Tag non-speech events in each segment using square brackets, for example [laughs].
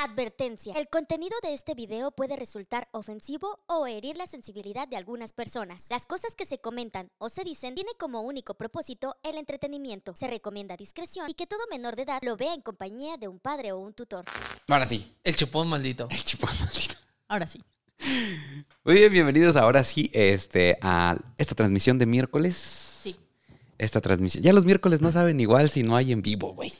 Advertencia. El contenido de este video puede resultar ofensivo o herir la sensibilidad de algunas personas. Las cosas que se comentan o se dicen tiene como único propósito el entretenimiento. Se recomienda discreción y que todo menor de edad lo vea en compañía de un padre o un tutor. Ahora sí, El chupón maldito. el chupón maldito. Ahora sí. Muy bien, bienvenidos ahora sí este, a esta transmisión de miércoles. Sí. Esta transmisión. Ya los miércoles no saben igual si no hay en vivo, güey.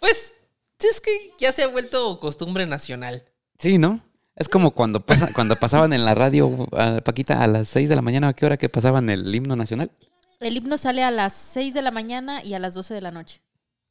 Pues es que ya se ha vuelto costumbre nacional. Sí, ¿no? Es como cuando, pasa- cuando pasaban en la radio, Paquita, a las 6 de la mañana, ¿a qué hora que pasaban el himno nacional? El himno sale a las 6 de la mañana y a las 12 de la noche.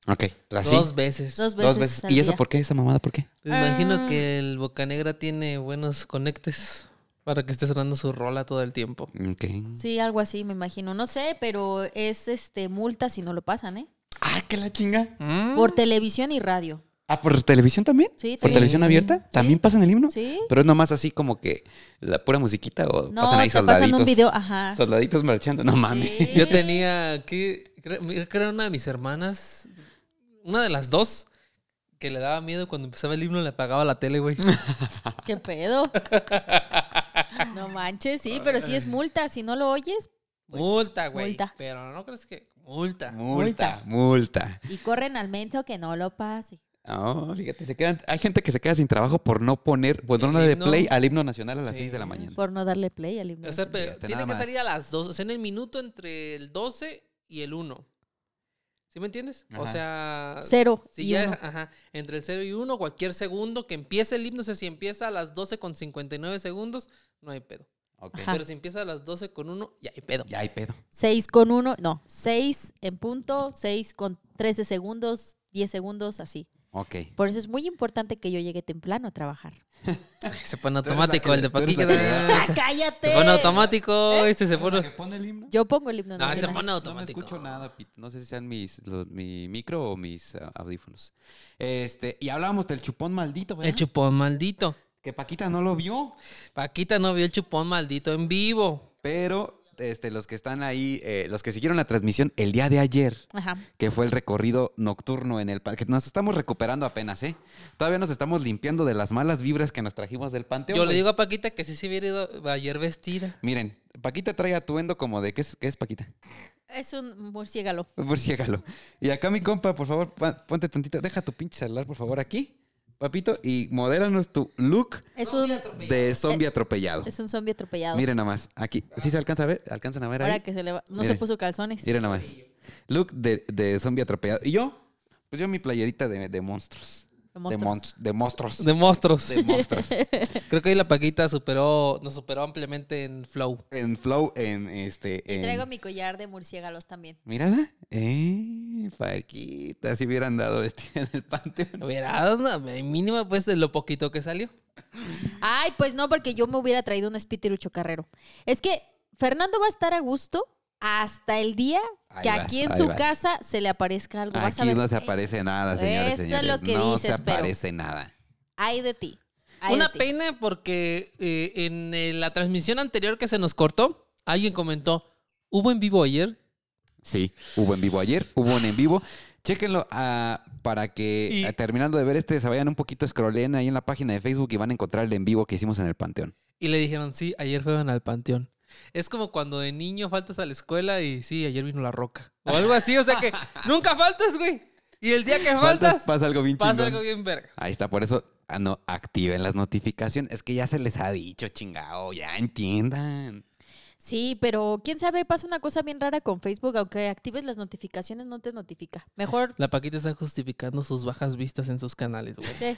Ok, así. Dos veces. Dos veces. Dos veces. al ¿Y eso por qué? ¿Esa mamada por qué? Me imagino Ah. que el Bocanegra tiene buenos conectes para que esté sonando su rola todo el tiempo. Ok. Sí, algo así, me imagino. No sé, pero es este multa si no lo pasan, ¿eh? Ah, que la chinga. Mm. Por televisión y radio. Ah, ¿por televisión también? Sí, ¿Por televisión abierta? ¿También Sí. pasan el himno? ¿Sí? Pero es nomás así como que la pura musiquita o No, pasan ahí te soldaditos. pasan un video, ajá. Soldaditos marchando. No mames. Sí. [laughs] Yo tenía que creo creo que era una de mis hermanas, una de las dos, que le daba miedo cuando empezaba el himno le apagaba la tele, güey. [laughs] ¿Qué pedo? No manches, sí, pero sí es multa. Si no lo oyes, pues, multa, güey. multa. Pero no crees que multa. Multa, multa. y corren al mento que no lo pase. No, fíjate, se quedan, hay gente que se queda sin trabajo por no poner, por no darle himno. play al himno nacional a las Sí. 6 de la mañana. Por no darle play al himno. O sea, pero Fíjate, tiene que salir a las dos, o sea, en el minuto entre el 12 y el 1. ¿Sí me entiendes? O sea, Cero si y ya, uno. ajá, entre el 0 y 1, cualquier segundo que empiece el himno, o sea, si empieza a las 12 con 59 segundos, no hay pedo. Ok. Ajá. Pero si empieza a las 12 con 1, ya hay pedo. Ya hay pedo. 6 con 1, no, 6 en punto, 6 con 13 segundos, 10 segundos, así. Ok. Por eso es muy importante que yo llegue temprano a trabajar. [laughs] Se pone automático que- el de Paquita. Se ¡Cállate! pone automático, este se pone... pone el himno? Yo pongo el himno No, se nacional. pone No me automático. escucho nada, Pete. No sé si sean mis, los- mi micro o mis ah, audífonos. Este, y hablábamos del chupón maldito, ¿verdad? El chupón maldito. Que Paquita no lo vio. Paquita no vio el chupón maldito en vivo. Pero este, los que están ahí, eh, los que siguieron la transmisión el día de ayer, Ajá. que fue el recorrido nocturno en el parque. Nos estamos recuperando apenas, ¿eh? Todavía nos estamos limpiando de las malas vibras que nos trajimos del panteón. Yo le digo a Paquita que sí se hubiera ido ayer vestida. Miren, Paquita trae atuendo como de. ¿Qué es, qué es Paquita? Es un murciélago. Murciélago. Y acá, mi compa, por favor, ponte tantito. Deja tu pinche celular, por favor, aquí, papito, y modélanos tu look Es un, de zombie atropellado. es un zombie atropellado. Miren nomás, aquí. ¿Sí se alcanza a ver? ¿Alcanzan a ver Ahora ahí? que se le va- no se puso calzones. Miren nomás. Look de, de zombie atropellado. ¿Y yo? Pues yo mi playerita de, de monstruos. De De, monstruos. monst- de monstruos. De monstruos. De monstruos. [laughs] Creo que ahí la Paquita superó, nos superó ampliamente en flow. en flow, en este. Y en- traigo mi collar de murciélagos también. Mírala. Eh, Paquita. Si hubieran dado vestida en el panteón. Hubiera dado una mínima, pues, de lo poquito que salió. Ay, pues no, porque yo me hubiera traído un espíritu carrero. Es que Fernando va a estar a gusto hasta el día Ahí que vas, aquí en su vas. casa se le aparezca algo. Vas a Aquí ver, no se eh, aparece nada, señores. eso es señores. lo que no dices, se pero- aparece nada. Ay de ti. ay Una de ti. pena porque eh, en eh, la transmisión anterior que se nos cortó, alguien comentó, ¿hubo en vivo ayer? Sí, hubo en vivo ayer, hubo un en vivo. Chéquenlo ah, para que Y- ah, terminando de ver este se vayan un poquito, scrollen ahí en la página de Facebook y van a encontrar el en vivo que hicimos en el Panteón. Y le dijeron, sí, ayer fueron al panteón. Es como cuando de niño faltas a la escuela y sí, ayer vino la roca. O algo así, o sea que [laughs] nunca faltas, güey. Y el día que faltas, pasa algo bien pasa chingón. algo bien verga. Ahí está, por eso ah, no, activen las notificaciones. Es que ya se les ha dicho, chingado, ya entiendan. Sí, pero quién sabe, pasa una cosa bien rara con Facebook, aunque actives las notificaciones no te notifica. Mejor La Paquita está justificando sus bajas vistas en sus canales, güey. ¿qué?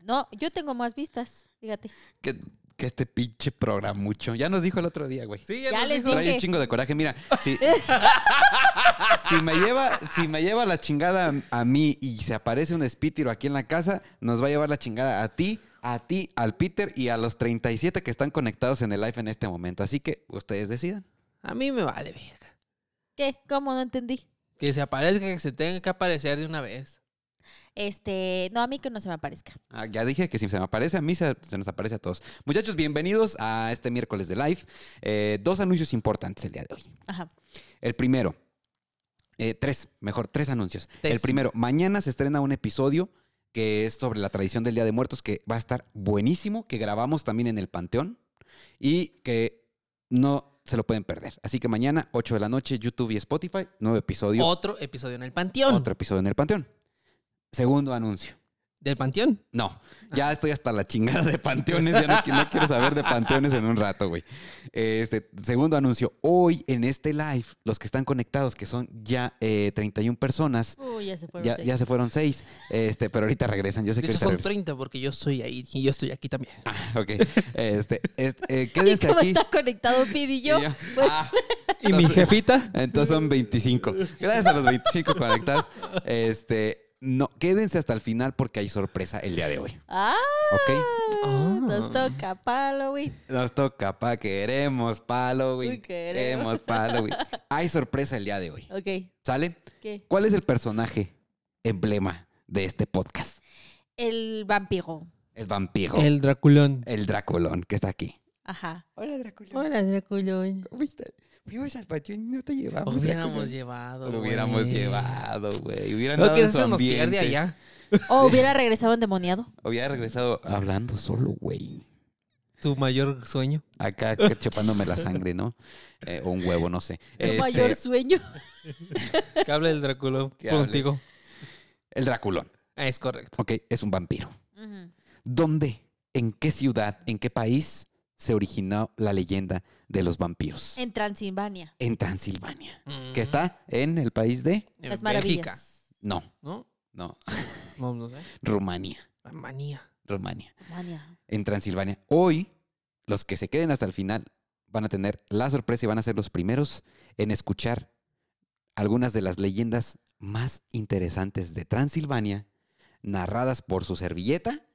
No, yo tengo más vistas, fíjate. Que, que este pinche programucho. Ya nos dijo el otro día, güey. Sí, Ya nos les dijo. Trae un chingo de coraje. Mira, si, [laughs] si me lleva, si me lleva la chingada a mí y se aparece un espítiro aquí en la casa, nos va a llevar la chingada a ti, a ti, al Peter y a los 37 que están conectados en el live en este momento. Así que ustedes decidan. A mí me vale verga. ¿Qué? ¿Cómo no entendí? Que se aparezca, que se tenga que aparecer de una vez. Este, no, a mí que no se me aparezca. Ah, ya dije que si se me aparece a mí, se, se nos aparece a todos. Muchachos, bienvenidos a este miércoles de live. Eh, dos anuncios importantes el día de hoy. Ajá. El primero, eh, tres, mejor, tres anuncios. Tres. El primero, mañana se estrena un episodio que es sobre la tradición del Día de Muertos, que va a estar buenísimo, que grabamos también en el Panteón y que no se lo pueden perder. Así que mañana, 8 de la noche, YouTube y Spotify, nuevo episodio, Otro episodio en el Panteón. otro episodio en el Panteón. Segundo anuncio. ¿Del Panteón? No, ya estoy hasta la chingada de panteones, ya no, qui- no quiero saber de panteones en un rato, güey. Este, segundo anuncio, hoy en este live, los que están conectados, que son ya eh, 31 personas, Uy, ya se fueron. ya, seis. ya se fueron seis, este, pero ahorita regresan, yo sé De que hecho, son regresan. 30 porque yo estoy ahí y yo estoy aquí también. Ok, este, este, eh, [laughs] ¿Y quédense cómo aquí. está conectado Pidi y yo? Y yo, Pues, ah, ¿Y mi jefita? entonces son 25. Gracias a los 25 conectados. Este, no, quédense hasta el final porque hay sorpresa el día de hoy. ah, ¿Ok? Ah. nos toca palo, güey. Nos toca, pa, queremos palo, güey. Uy, queremos. Queremos palo, güey. Hay sorpresa el día de hoy. Ok, ¿Sale? ¿qué? ¿Cuál es el personaje emblema de este podcast? El vampiro. El vampiro. El, El Draculón. Draculón, que está aquí. Ajá. Hola, Draculón. Hola, Draculón. ¿Cómo estás? Fuimos al patio y no te llevamos. Hubiéramos [laughs] llevado. Lo hubiéramos güey. llevado, güey. Hubieran dado que en su nos pierde allá. [laughs] O hubiera regresado endemoniado. Hubiera regresado hablando solo, güey. Tu mayor sueño. Acá chupándome la sangre, ¿no? Eh, o un huevo, no sé. El Este, mayor sueño. [laughs] Que hable el Draculón Que hable. contigo. El Draculón. Ah, es correcto. Ok, es un vampiro. ¿Dónde, en qué ciudad, en qué país se originó la leyenda de los vampiros? En Transilvania. En Transilvania. Mm. Que está en el país de... Las Bélgica, maravillas. No, ¿No? no. [laughs] No, no sé. Rumania. La manía. Rumania. Mania. En Transilvania. Hoy, los que se queden hasta el final van a tener la sorpresa y van a ser los primeros en escuchar algunas de las leyendas más interesantes de Transilvania, narradas por su servilleta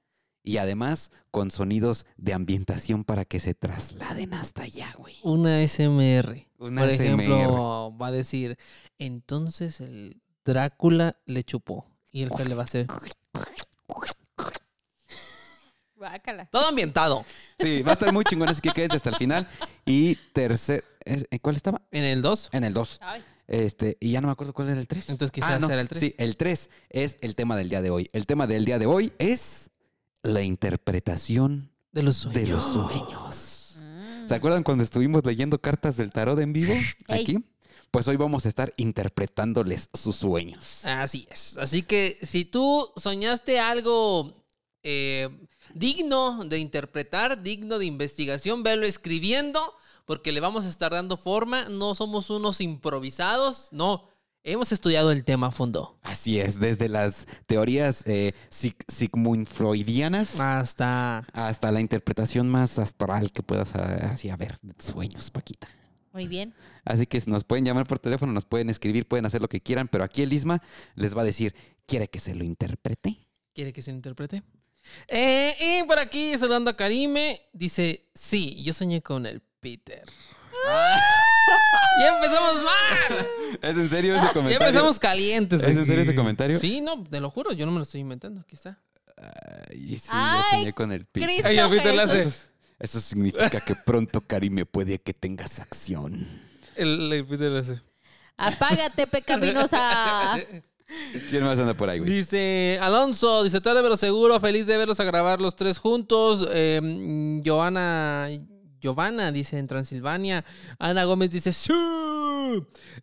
y además con sonidos de ambientación para que se trasladen hasta allá, güey. Una SMR. Una Por ASMR. ejemplo, va a decir, entonces el Drácula le chupó. Y el que le va a hacer. Bácala. Todo ambientado. Sí, va a estar muy chingón, así que quédense hasta el final. Y tercer, ¿es- ¿en cuál estaba? En el 2. En el 2. Ay. Este, y ya no me acuerdo cuál era el 3. Entonces quizás era el tres. Sí, el 3 es el tema del día de hoy. El tema del día de hoy es la interpretación De los sueños. de los sueños. Mm. ¿Se acuerdan cuando estuvimos leyendo cartas del tarot en vivo [laughs] aquí? Pues hoy vamos a estar interpretándoles sus sueños. Así es. Así que si tú soñaste algo eh, digno de interpretar, digno de investigación, velo escribiendo, porque le vamos a estar dando forma. No somos unos improvisados, no. Hemos estudiado el tema a fondo. Así es, desde las teorías eh, sig- Sigmund Freudianas Hasta hasta la interpretación más astral que puedas ah, así a ver de sueños, Paquita. Muy bien. Así que nos pueden llamar por teléfono, nos pueden escribir, pueden hacer lo que quieran, pero aquí el Isma les va a decir, ¿quiere que se lo interprete? ¿Quiere que se interprete? Eh, y por aquí, saludando a Karime, dice, sí, yo soñé con el Peter. [laughs] ya empezamos mal. ¿Es en serio ese Ya comentario? empezamos calientes. ¿Es en serio ese comentario? Sí, no, te lo juro, yo no me lo estoy inventando, aquí está. Ay, sí, Ay, yo soñé con el Peter. Cristo Ay, el la hace. Eso significa que pronto, Karime, puede que tengas acción. El, el Peter la hace. Apágate, pecaminosa. ¿Quién más anda por ahí, güey? Dice Alonso, dice tarde pero seguro, feliz de verlos a grabar los tres juntos. Eh, Joana, Giovanna dice en Transilvania. Ana Gómez dice sí.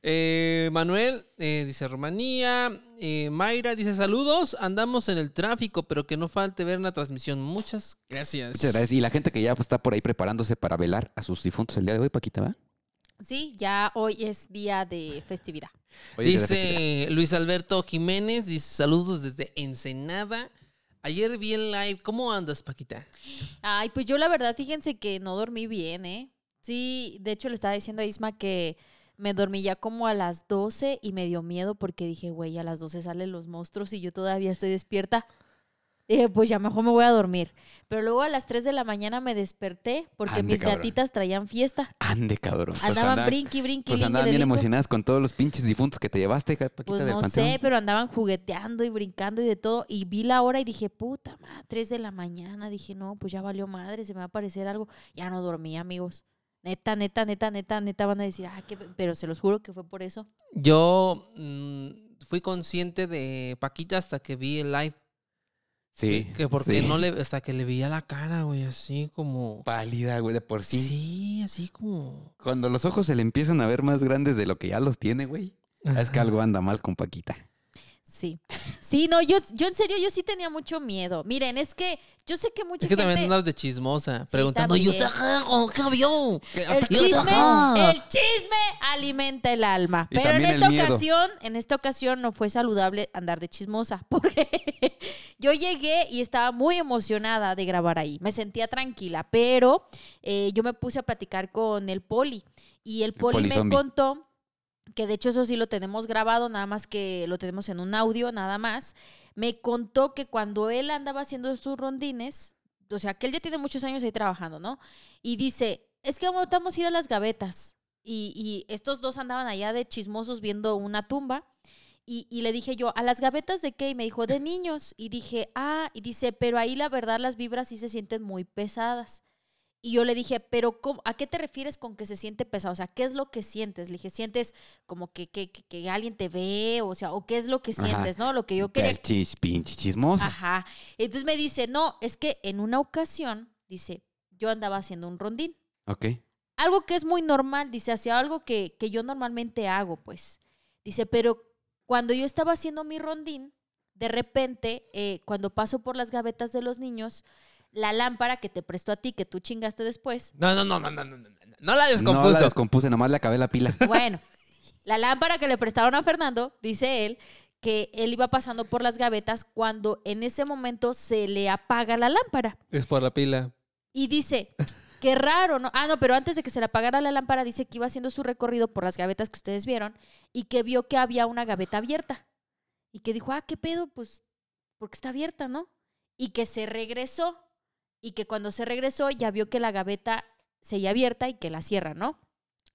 Eh, Manuel eh, dice Rumanía. Eh, Mayra dice saludos. Andamos en el tráfico, pero que no falte ver una transmisión. Muchas gracias. Muchas gracias. Y la gente que ya pues, está por ahí preparándose para velar a sus difuntos el día de hoy, Paquita, ¿va? Sí, ya hoy es día de festividad. Hoy es de festividad. Dice Luis Alberto Jiménez, dice saludos desde Ensenada. Ayer vi el live. ¿Cómo andas, Paquita? Ay, pues yo la verdad, fíjense que no dormí bien, ¿eh? Sí, de hecho le estaba diciendo a Isma que me dormí ya como a las 12 y me dio miedo porque dije, güey, a las 12 salen los monstruos y yo todavía estoy despierta. Dije, pues ya mejor me voy a dormir. Pero luego a las 3 de la mañana me desperté porque Ande, mis cabrón. gatitas traían fiesta. Ande, cabrón. Pues Andaban andaban- brinqui, brinqui, Pues andaban bien emocionadas con todos los pinches difuntos que te llevaste, Paquita, Pues no sé, pero andaban jugueteando y brincando y de todo. Y vi la hora y dije, puta madre, 3 de la mañana. Dije, no, pues ya valió madre, se me va a aparecer algo. Ya no dormí, amigos. Neta, neta, neta, neta, neta van a decir, ah, qué pe-". pero se los juro que fue por eso. Yo mm, fui consciente de Paquita hasta que vi el live. Sí. Que, que porque sí. no le, hasta que le veía la cara, güey, así como. Pálida, güey, de por sí. Sí, así como. Cuando los ojos se le empiezan a ver más grandes de lo que ya los tiene, güey. Es que algo anda mal con Paquita. Sí. Sí, no, yo, yo en serio, yo sí tenía mucho miedo. Miren, es que yo sé que mucha Es que gente... también andabas de chismosa, preguntando, ¿y usted qué vio? El ¿Y usted chisme, ajá?" el chisme alimenta el alma. Y Pero en esta ocasión, en esta ocasión no fue saludable andar de chismosa. [laughs] Porque yo llegué y estaba muy emocionada de grabar ahí. Me sentía tranquila, pero eh, yo me puse a platicar con el poli. Y el poli me contó que de hecho eso sí lo tenemos grabado, nada más que lo tenemos en un audio, nada más. Me contó que cuando él andaba haciendo sus rondines, o sea, que él ya tiene muchos años ahí trabajando, ¿no? Y dice, es que vamos, a ir a las gavetas. Y, y estos dos andaban allá de chismosos viendo una tumba. Y, y le dije yo, ¿a las gavetas de qué? Y me dijo, de niños. Y dije, ah, y dice, pero ahí la verdad las vibras sí se sienten muy pesadas. Y yo le dije, pero ¿cómo- ¿a qué te refieres con que se siente pesado? O sea, ¿qué es lo que sientes? Le dije, ¿sientes como que, que, que- que alguien te ve? O sea, ¿o qué es lo que Ajá. sientes? ¿No? Lo que yo Que quería chis, pinche chismosa. Ajá. Entonces me dice, no, es que en una ocasión, dice, yo andaba haciendo un rondín. Ok. Algo que es muy normal, dice, hacia algo que, que yo normalmente hago, pues. Dice, pero cuando yo estaba haciendo mi rondín, de repente, eh, cuando paso por las gavetas de los niños, la lámpara que te prestó a ti, que tú chingaste después. No, no, no, no, no, no, no, no la descompuse No la descompuse, nomás le acabé la pila. [laughs] Bueno, la lámpara que le prestaron a Fernando, dice él, que él iba pasando por las gavetas cuando en ese momento se le apaga la lámpara. Es por la pila. Y dice, qué raro, ¿no? Ah, no, pero antes de que se le apagara la lámpara, dice que iba haciendo su recorrido por las gavetas que ustedes vieron y que vio que había una gaveta abierta. Y que dijo, ah, qué pedo, pues, porque está abierta, ¿no? Y que se regresó y que cuando se regresó ya vio que la gaveta seguía abierta y que la cierra, ¿no?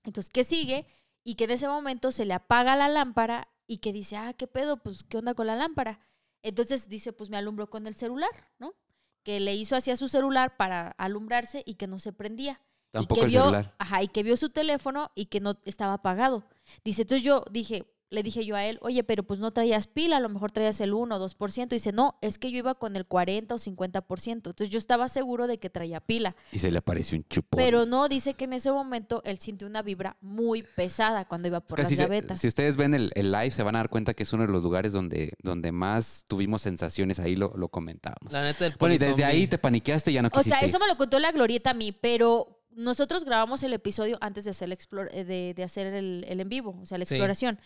Entonces, ¿qué sigue? Y que en ese momento se le apaga la lámpara y que dice, ah, ¿qué pedo? Pues, ¿qué onda con la lámpara? Entonces dice, pues me alumbro con el celular, ¿no? Que le hizo hacia su celular para alumbrarse y que no se prendía. Tampoco y que el vio, celular. Ajá, y que vio su teléfono y que no estaba apagado. Dice, entonces yo dije, le dije yo a él, oye, pero pues no traías pila, a lo mejor traías el 1 o 2%. Dice, no, es que yo iba con el 40 o 50%. Entonces yo estaba seguro de que traía pila. Y se le apareció un chupón. Pero no, dice que en ese momento él sintió una vibra muy pesada cuando iba por Es que las si, se- gavetas. si ustedes ven el, el live, se van a dar cuenta que es uno de los lugares donde, donde más tuvimos sensaciones. Ahí lo, lo comentábamos. La neta del Bueno, y desde ahí te paniqueaste y ya no O quisiste. sea, ir. eso me lo contó la glorieta a mí, pero nosotros grabamos el episodio antes de hacer, explor- eh, de, de hacer el, el en vivo, o sea, la Sí. exploración.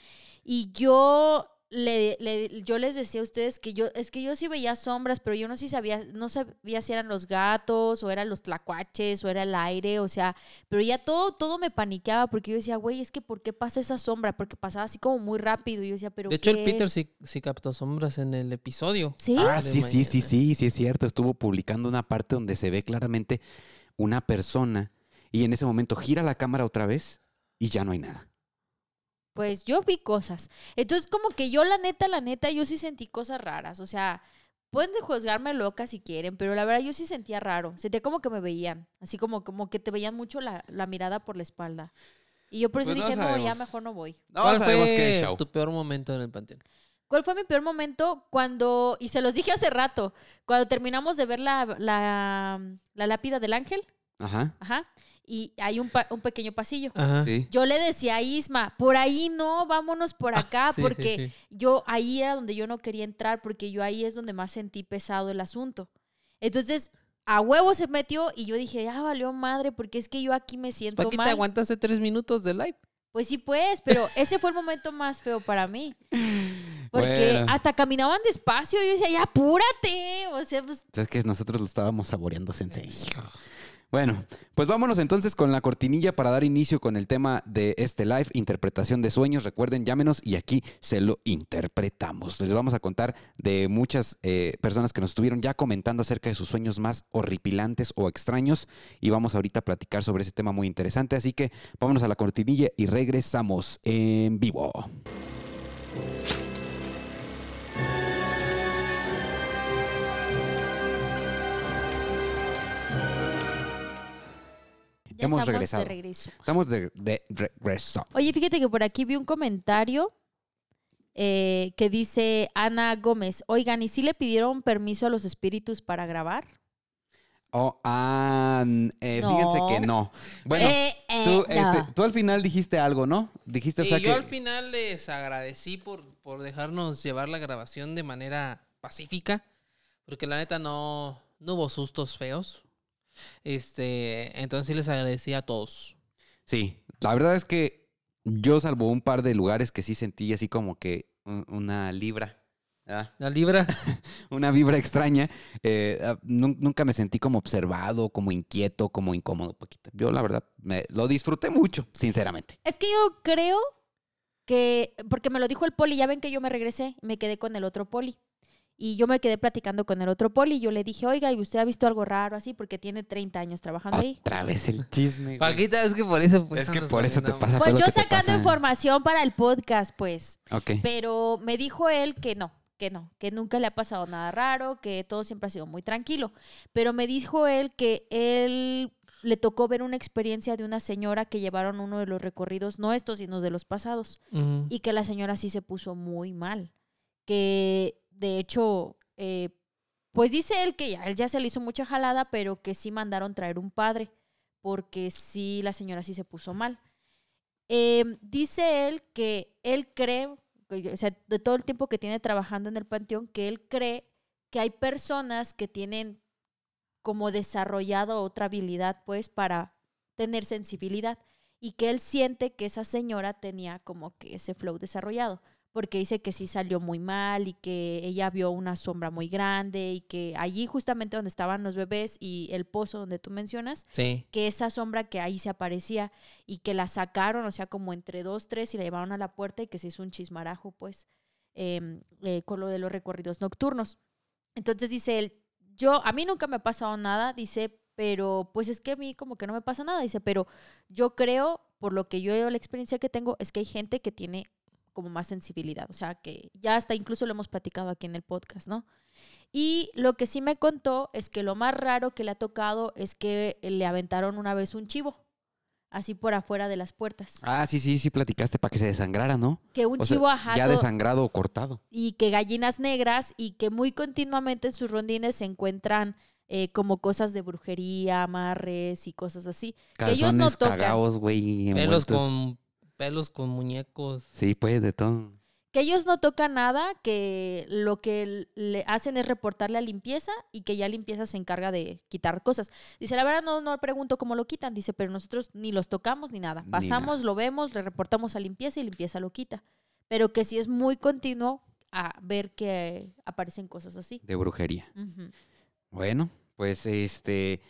Y yo le, le- yo les decía a ustedes que yo, es que yo sí veía sombras, pero yo no sí sabía, no sabía si eran los gatos, o eran los tlacuaches, o era el aire, o sea, pero ya todo, todo me paniqueaba porque yo decía, güey, es que ¿por qué pasa esa sombra? Porque pasaba así como muy rápido. Y yo decía, pero De hecho, el ¿qué Peter es? sí, sí captó sombras en el episodio. ¿Sí? Ah, de sí, sí, sí, sí, sí es cierto. Estuvo publicando una parte donde se ve claramente una persona y en ese momento gira la cámara otra vez y ya no hay nada. Pues yo vi cosas. Entonces, como que yo, la neta, la neta, yo sí sentí cosas raras. O sea, pueden de juzgarme loca si quieren, pero la verdad yo sí sentía raro. Sentía como que me veían. Así como, como que te veían mucho la, la mirada por la espalda. Y yo por eso Pues dije, no, ya mejor no voy. No ¿Cuál sabemos fue qué show. tu peor momento en el panteón? ¿Cuál fue mi peor momento? Cuando, y se los dije hace rato, cuando terminamos de ver la, la, la lápida del ángel, Ajá. ajá, y hay un, pa- un pequeño pasillo. Ajá. Sí. Yo le decía a Isma, por ahí no, vámonos por acá, Ah, Sí, sí, porque sí. yo ahí era donde yo no quería entrar, porque yo ahí es donde más sentí pesado el asunto. Entonces, a huevo se metió y yo dije, ya valió madre, porque es que yo aquí me siento ¿Para qué te aguantaste tres minutos de live? Pues sí, pues, pero ese fue el momento más feo para mí. [laughs] Porque Bueno. hasta caminaban despacio y yo decía, ya apúrate. O sea, pues Es que nosotros lo estábamos saboreando, sensei. Bueno, pues vámonos entonces con la cortinilla para dar inicio con el tema de este live, interpretación de sueños. Recuerden, llámenos y aquí se lo interpretamos. Les vamos a contar de muchas eh, personas que nos estuvieron ya comentando acerca de sus sueños más horripilantes o extraños y vamos ahorita a platicar sobre ese tema muy interesante. Así que vámonos a la cortinilla y regresamos en vivo. Ya Hemos estamos regresado. de regreso. Estamos de, de regreso. Oye, fíjate que por aquí vi un comentario eh, que dice Ana Gómez, oigan, ¿y si le pidieron permiso a los espíritus para grabar? Oh, ah, fíjense que no. Bueno, Eh, eh, tú, no. este, tú al final dijiste algo, ¿no? Dijiste, o sea, yo que... al final les agradecí por, por dejarnos llevar la grabación de manera pacífica, porque la neta no, no hubo sustos feos. Este, entonces sí les agradecí a todos. Sí, la verdad es que yo salvo un par de lugares que sí sentí así como que un- una libra. ¿verdad? La libra. [laughs] una vibra extraña. eh, ah, nun- nunca me sentí como observado, como inquieto, como incómodo, Paquita. Yo, la verdad, me, lo disfruté mucho, sinceramente. Es que yo creo que, porque me lo dijo el poli, ya ven que yo me regresé, me quedé con el otro poli. Y yo me quedé platicando con el otro poli y yo le dije, oiga, ¿y usted ha visto algo raro así? Porque tiene 30 años trabajando ahí. Otra vez el chisme. güey. Paquita, es que por eso pues, es que por eso te pasa. Pues lo yo que sacando pasa. información para el podcast, pues. Ok. Pero me dijo él que no, que no, que nunca le ha pasado nada raro, que todo siempre ha sido muy tranquilo. Pero me dijo él que él le tocó ver una experiencia de una señora que llevaron uno de los recorridos, no estos, sino de los pasados, y que la señora sí se puso muy mal. Que de hecho, eh, pues dice él que ya, él ya se le hizo mucha jalada, pero que sí mandaron traer un padre, porque sí, la señora sí se puso mal. Eh, dice él que él cree, o sea, de todo el tiempo que tiene trabajando en el panteón, que él cree que hay personas que tienen como desarrollado otra habilidad, pues, para tener sensibilidad y que él siente que esa señora tenía como que ese flow desarrollado, porque dice que sí salió muy mal y que ella vio una sombra muy grande y que allí justamente donde estaban los bebés y el pozo donde tú mencionas, Sí. que esa sombra que ahí se aparecía y que la sacaron, o sea, como entre dos, tres y la llevaron a la puerta y que se hizo un chismarajo, pues, em, eh, con lo de los recorridos nocturnos. Entonces dice él, yo, a mí nunca me ha pasado nada, dice, pero pues es que a mí como que no me pasa nada, dice, pero yo creo, por lo que yo la experiencia que tengo, es que hay gente que tiene como más sensibilidad, o sea, que ya hasta incluso lo hemos platicado aquí en el podcast, ¿no? Y lo que sí me contó es que lo más raro que le ha tocado es que le aventaron una vez un chivo, así por afuera de las puertas. Ah, sí, sí, sí platicaste para que se desangrara, ¿no? Que un O sea, chivo ajá, ya desangrado o cortado. y que gallinas negras y que muy continuamente en sus rondines se encuentran eh, como cosas de brujería, amarres y cosas así. Que ellos no Calzones tocan. Pelos envueltos. con, pelos con muñecos. Sí, pues, de todo. Que ellos no tocan nada, que lo que le hacen es reportarle a limpieza y que ya limpieza se encarga de quitar cosas. Dice, la verdad no, no pregunto cómo lo quitan, dice, pero nosotros ni los tocamos ni nada. Ni Pasamos, lo vemos, le reportamos a limpieza y limpieza lo quita. Pero que sí es muy continuo a ver que aparecen cosas así. De brujería. Bueno, pues este.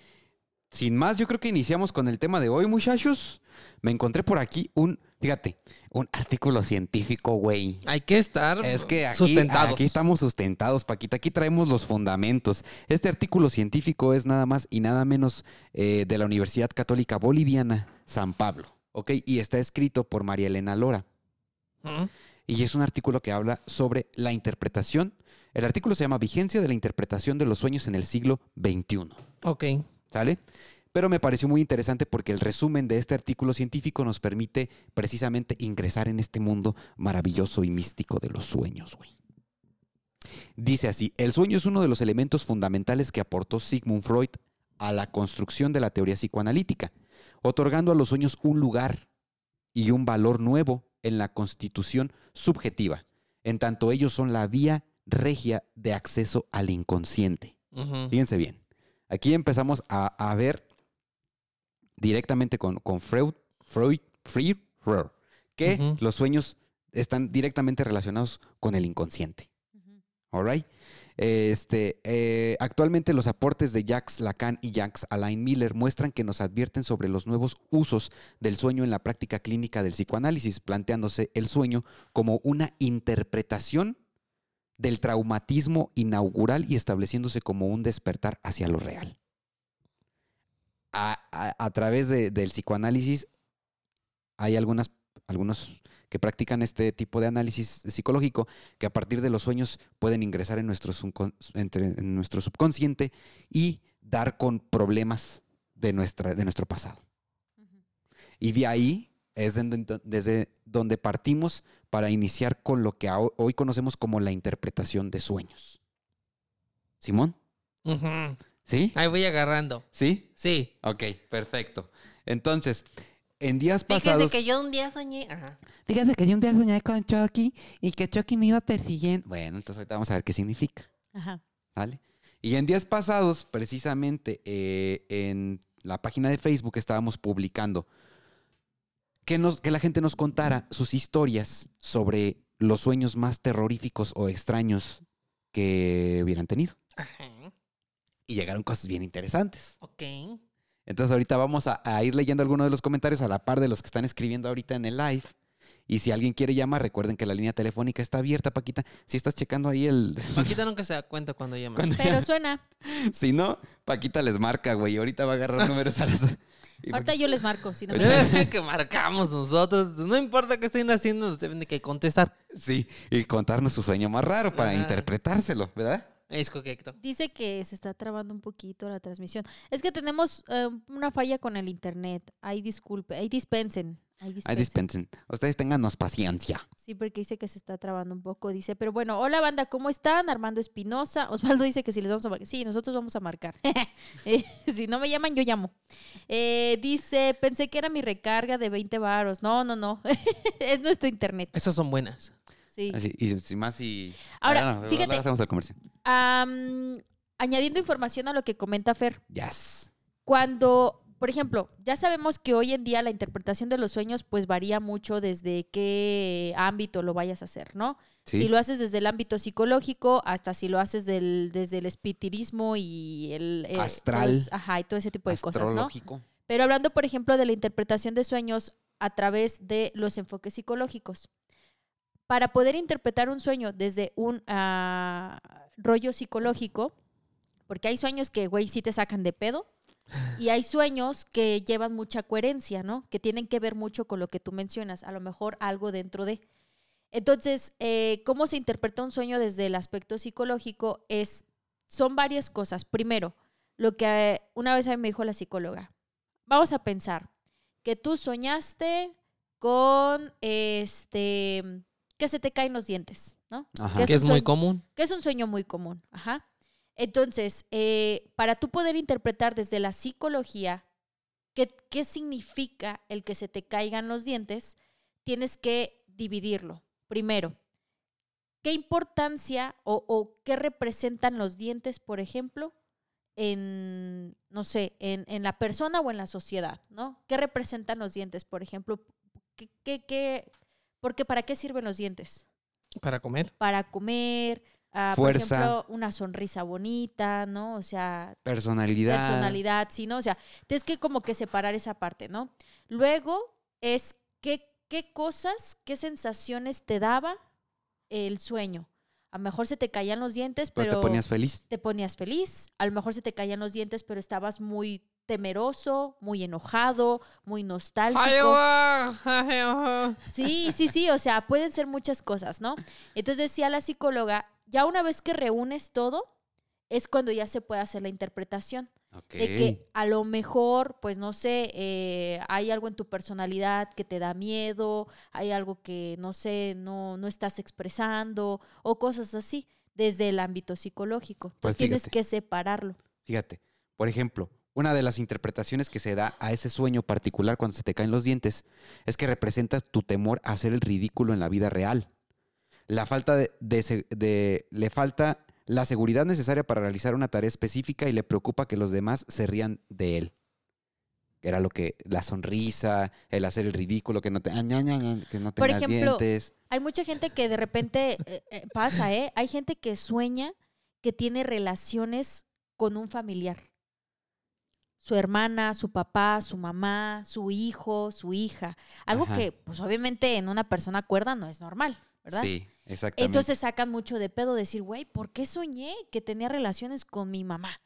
Sin más, yo creo que iniciamos con el tema de hoy, muchachos. Me encontré por aquí un, fíjate, un artículo científico, güey. Hay que estar Es que aquí, sustentados. aquí estamos sustentados, Paquita. Aquí traemos los fundamentos. Este artículo científico es nada más y nada menos eh, de la Universidad Católica Boliviana, San Pablo. ¿Ok? Y está escrito por María Elena Lora. Y es un artículo que habla sobre la interpretación. El artículo se llama Vigencia de la interpretación de los sueños en el siglo XXI. Ok. ¿Sale? Pero me pareció muy interesante porque el resumen de este artículo científico nos permite precisamente ingresar en este mundo maravilloso y místico de los sueños, güey. Dice así, el sueño es uno de los elementos fundamentales que aportó Sigmund Freud a la construcción de la teoría psicoanalítica, otorgando a los sueños un lugar y un valor nuevo en la constitución subjetiva, en tanto ellos son la vía regia de acceso al inconsciente. Fíjense bien. Aquí empezamos a, a ver directamente con, con Freud, Freud, Freud, Freud, que los sueños están directamente relacionados con el inconsciente. All right? Este, eh, actualmente los aportes de Jacques Lacan y Jacques Alain Miller muestran que nos advierten sobre los nuevos usos del sueño en la práctica clínica del psicoanálisis, planteándose el sueño como una interpretación del traumatismo inaugural y estableciéndose como un despertar hacia lo real. A, a- a través de- del psicoanálisis hay algunas, algunos que practican este tipo de análisis psicológico que a partir de los sueños pueden ingresar en nuestro, en subconsciente y dar con problemas de, nuestra, de nuestro pasado. Y de ahí es desde donde partimos para iniciar con lo que hoy conocemos como la interpretación de sueños. Simón, Ujú. ¿Sí? Ahí voy agarrando. ¿Sí? Sí. Ok, perfecto. Entonces, en días Fíjese pasados... que yo un día soñé. Ajá. Que yo un día soñé con Chucky y que Chucky me iba persiguiendo. Bueno, entonces ahorita vamos a ver qué significa. Ajá. ¿Vale? Y en días pasados, precisamente eh, en la página de Facebook estábamos publicando que, nos, que la gente nos contara sus historias sobre los sueños más terroríficos o extraños que hubieran tenido. Ajá. Y llegaron cosas bien interesantes. Ok. Entonces ahorita vamos a, a ir leyendo algunos de los comentarios a la par de los que están escribiendo ahorita en el live. Y si alguien quiere llamar, recuerden que la línea telefónica está abierta, Paquita. Si estás checando ahí el... [laughs] Paquita nunca se da cuenta cuando llama. Cuando- Pero suena. [laughs] Si no, Paquita les marca, güey. Ahorita va a agarrar números a las... y [laughs] Ahorita yo les marco. Si no me que marcamos nosotros. No importa qué estén haciendo, nos deben de que contestar. Sí, y contarnos su sueño más raro para interpretárselo, ¿verdad? Es correcto. Dice que se está trabando un poquito la transmisión. Es que tenemos eh, una falla con el internet. Ahí disculpe, ahí dispensen. Ahí dispensen. Ahí dispensen. Ustedes téngannos paciencia. Sí, porque dice que se está trabando un poco. Dice, pero bueno, hola banda, ¿cómo están? Armando Espinosa. Osvaldo dice que si les vamos a marcar. Sí, nosotros vamos a marcar. [laughs] Eh, si no me llaman, yo llamo. Eh, dice, pensé que era mi recarga de 20 varos. No, no, no. [laughs] es nuestro internet. Esas son buenas. Sí. Así, y sin más y... Ahora, Ah, no, fíjate. hacemos comercial. Am, añadiendo información a lo que comenta Fer. Yes. Cuando, por ejemplo, ya sabemos que hoy en día la interpretación de los sueños pues varía mucho desde qué ámbito lo vayas a hacer, ¿no? Sí. Si lo haces desde el ámbito psicológico hasta si lo haces del- desde el espiritismo y el... eh, Astral. pues, ajá, y todo ese tipo de cosas, ¿no? Pero hablando, por ejemplo, de la interpretación de sueños a través de los enfoques psicológicos. Para poder interpretar un sueño desde un ah, rollo psicológico, porque hay sueños que, güey, sí te sacan de pedo, y hay sueños que llevan mucha coherencia, ¿no? Que tienen que ver mucho con lo que tú mencionas, a lo mejor algo dentro de. Entonces, eh, ¿cómo se interpreta un sueño desde el aspecto psicológico? Es, son varias cosas. Primero, lo que eh, una vez a mí me dijo la psicóloga, vamos a pensar que tú soñaste con este que se te caen los dientes, ¿no? Ajá. Que es muy sueño- común. que es un sueño muy común. Ajá. Entonces, eh, para tú poder interpretar desde la psicología qué, qué significa el que se te caigan los dientes, tienes que dividirlo. Primero, ¿qué importancia o, o qué representan los dientes, por ejemplo, en, no sé, en, en la persona o en la sociedad, ¿no? ¿Qué representan los dientes, por ejemplo? ¿Qué, qué, qué- porque para qué sirven los dientes? Para comer. para comer, ah, Fuerza. por ejemplo, una sonrisa bonita, ¿no? O sea, Personalidad. personalidad, sí, ¿no? O sea, tienes que como que separar esa parte, ¿no? Luego es qué, qué cosas, qué sensaciones te daba el sueño. A lo mejor se te caían los dientes, Pero pero te ponías feliz. te ponías feliz. A lo mejor se te caían los dientes, pero estabas muy temeroso, muy enojado, muy nostálgico. Sí, sí, sí, o sea, pueden ser muchas cosas, ¿no? Entonces decía la psicóloga, ya una vez que reúnes todo, es cuando ya se puede hacer la interpretación. De que a lo mejor, pues no sé, eh, hay algo en tu personalidad que te da miedo, hay algo que, no sé, no, no estás expresando o cosas así desde el ámbito psicológico. Pues Entonces tienes fíjate. que separarlo. Fíjate, por ejemplo, una de las interpretaciones que se da a ese sueño particular cuando se te caen los dientes es que representa tu temor a hacer el ridículo en la vida real. La falta de, de se- de- le falta la seguridad necesaria para realizar una tarea específica y le preocupa que los demás se rían de él. Era lo que la sonrisa, el hacer el ridículo, que no te, que no Por ejemplo, dientes. Hay mucha gente que de repente eh, eh, pasa, ¿eh? Hay gente que sueña que tiene relaciones con un familiar. Su hermana, su papá, su mamá, su hijo, su hija. Algo Ajá. que, pues obviamente en una persona cuerda no es normal, ¿verdad? Sí, exactamente. Entonces sacan mucho de pedo decir, güey, ¿por qué soñé que tenía relaciones con mi mamá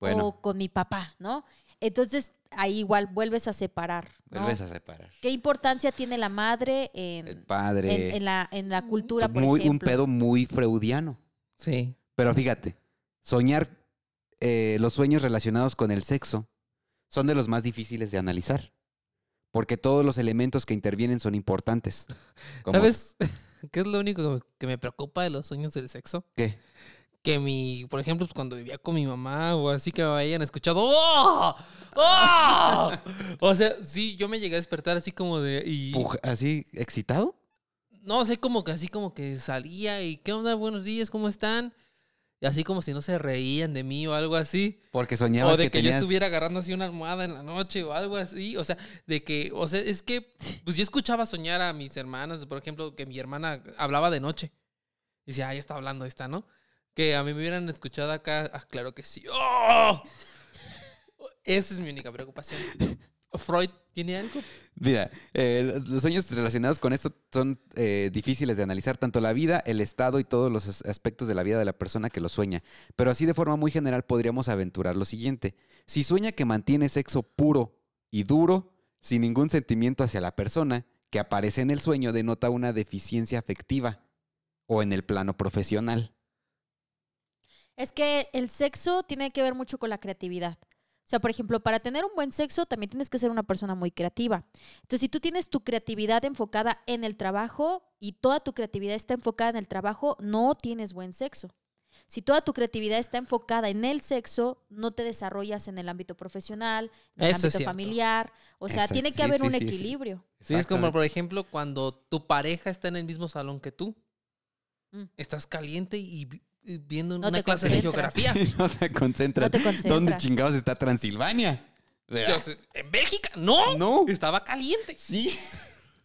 bueno, o con mi papá, ¿no? Entonces ahí igual vuelves a separar, ¿no? vuelves a separar. ¿Qué importancia tiene la madre en, El padre. en, en la, en la cultura, por muy, un ejemplo? pedo muy freudiano. Sí. Pero fíjate, soñar eh, los sueños relacionados con el sexo son de los más difíciles de analizar. porque todos los elementos que intervienen son importantes. [laughs] Como- ¿Sabes qué es lo único que me- preocupa de los sueños del sexo? ¿Qué? Que mi, por ejemplo, pues, cuando vivía con mi mamá o así que me hayan escuchado. ¡Oh! ¡Oh! [laughs] O sea, sí, yo me llegué a despertar así como de. Y, ¿Así excitado? no sé, como que así como que salía y ¿qué onda? Buenos días, ¿cómo están? Así como si no se reían de mí o algo así. Porque soñabas O de que, yo tenías- estuviera agarrando así una almohada en la noche o algo así. O sea, de que, o sea, es que, pues yo escuchaba soñar a mis hermanas, por ejemplo, que mi hermana hablaba de noche. Y decía, ah, ya está hablando esta, ¿no? Que a mí me hubieran escuchado acá, ah, claro que sí. ¡Oh! Esa es mi única preocupación. ¿Freud tiene algo? Mira, eh, los- sueños relacionados con esto son eh, difíciles de analizar, tanto la vida, el estado y todos los as- aspectos de la vida de la persona que lo sueña. Pero así de forma muy general podríamos aventurar lo siguiente. Si sueña que mantiene sexo puro y duro, sin ningún sentimiento hacia la persona, que aparece en el sueño denota una deficiencia afectiva o en el plano profesional. Es que el sexo tiene que ver mucho con la creatividad. O sea, por ejemplo, para tener un buen sexo también tienes que ser una persona muy creativa. Entonces, si tú tienes tu creatividad enfocada en el trabajo y toda tu creatividad está enfocada en el trabajo, no tienes buen sexo. Si toda tu creatividad está enfocada en el sexo, no te desarrollas en el ámbito profesional, en el Eso ámbito familiar. O sea, tiene que Sí, haber sí, un sí, equilibrio. Sí, es como, por ejemplo, cuando tu pareja está en el mismo salón que tú. Mm. Estás caliente y viendo No una clase de geografía. no te concentras. No te concentras. ¿Dónde chingados está Transilvania? Yo sé, ¿En Bélgica? No. No. Estaba caliente. Sí.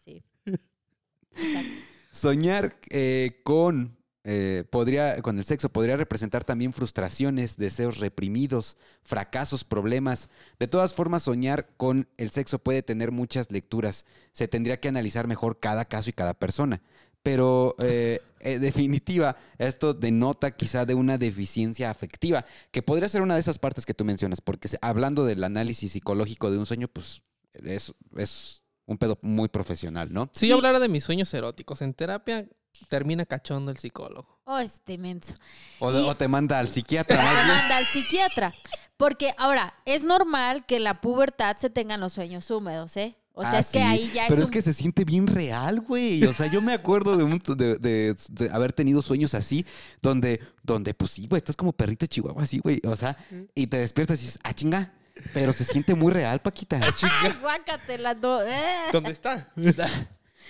Sí. Exacto. [laughs] Soñar eh, con, eh, podría, con el sexo podría representar también frustraciones, deseos reprimidos, fracasos, problemas. De todas formas, soñar con el sexo puede tener muchas lecturas. Se tendría que analizar mejor cada caso y cada persona. Pero eh, en definitiva, esto denota quizá de una deficiencia afectiva, que podría ser una de esas partes que tú mencionas, porque hablando del análisis psicológico de un sueño, pues es, es un pedo muy profesional, ¿no? Si yo hablara de mis sueños eróticos en terapia, termina cachondo el psicólogo. Oh, este menso. O, Y- o te manda al psiquiatra. Te manda al psiquiatra. Porque ahora, es normal que en la pubertad se tengan los sueños húmedos, ¿eh? O sea, Ah, es que sí, ahí ya es Pero un es que se siente bien real, güey. O sea, yo me acuerdo de, un- de- de- de haber tenido sueños así, donde, donde pues sí, güey, estás como perrito chihuahua así, güey. O sea, y te despiertas y dices, ah, chinga. Pero se siente muy real, Paquita. [laughs] Ay, guácatela, no. [laughs] ¿Dónde está?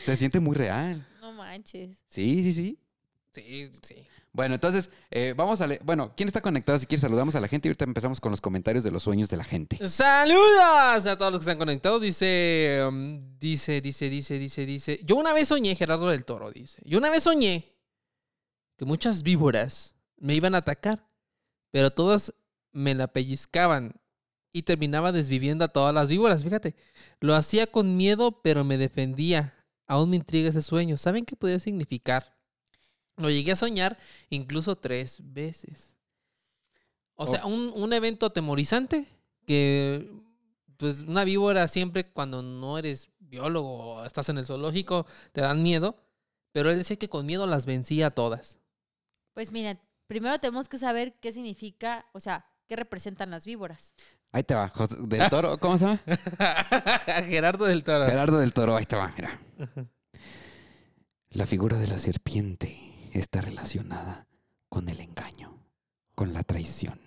Se siente muy real. No manches. Sí, sí, sí. Sí, sí. Bueno, entonces, eh, vamos a leer. Bueno, ¿quién está conectado? Si quieres, saludamos a la gente y ahorita empezamos con los comentarios de los sueños de la gente. ¡Saludos a todos los que están conectados! Dice, um, dice, dice, dice, dice, dice. Yo una vez soñé, Gerardo del Toro dice. Yo una vez soñé que muchas víboras me iban a atacar, pero todas me la pellizcaban y terminaba desviviendo a todas las víboras. Fíjate, lo hacía con miedo, pero me defendía. Aún me intriga ese sueño. ¿Saben qué podría significar? Lo llegué a soñar incluso tres veces. O sea, un, un evento atemorizante que, pues, una víbora siempre cuando no eres biólogo o estás en el zoológico te dan miedo, pero él decía que con miedo las vencía a todas. Pues miren, primero tenemos que saber qué significa, o sea, qué representan las víboras. Ahí te va, José del [laughs] Toro. ¿Cómo se llama? [laughs] Gerardo del Toro. Gerardo del Toro, ahí te va, mira. La figura de la serpiente está relacionada con el engaño, con la traición.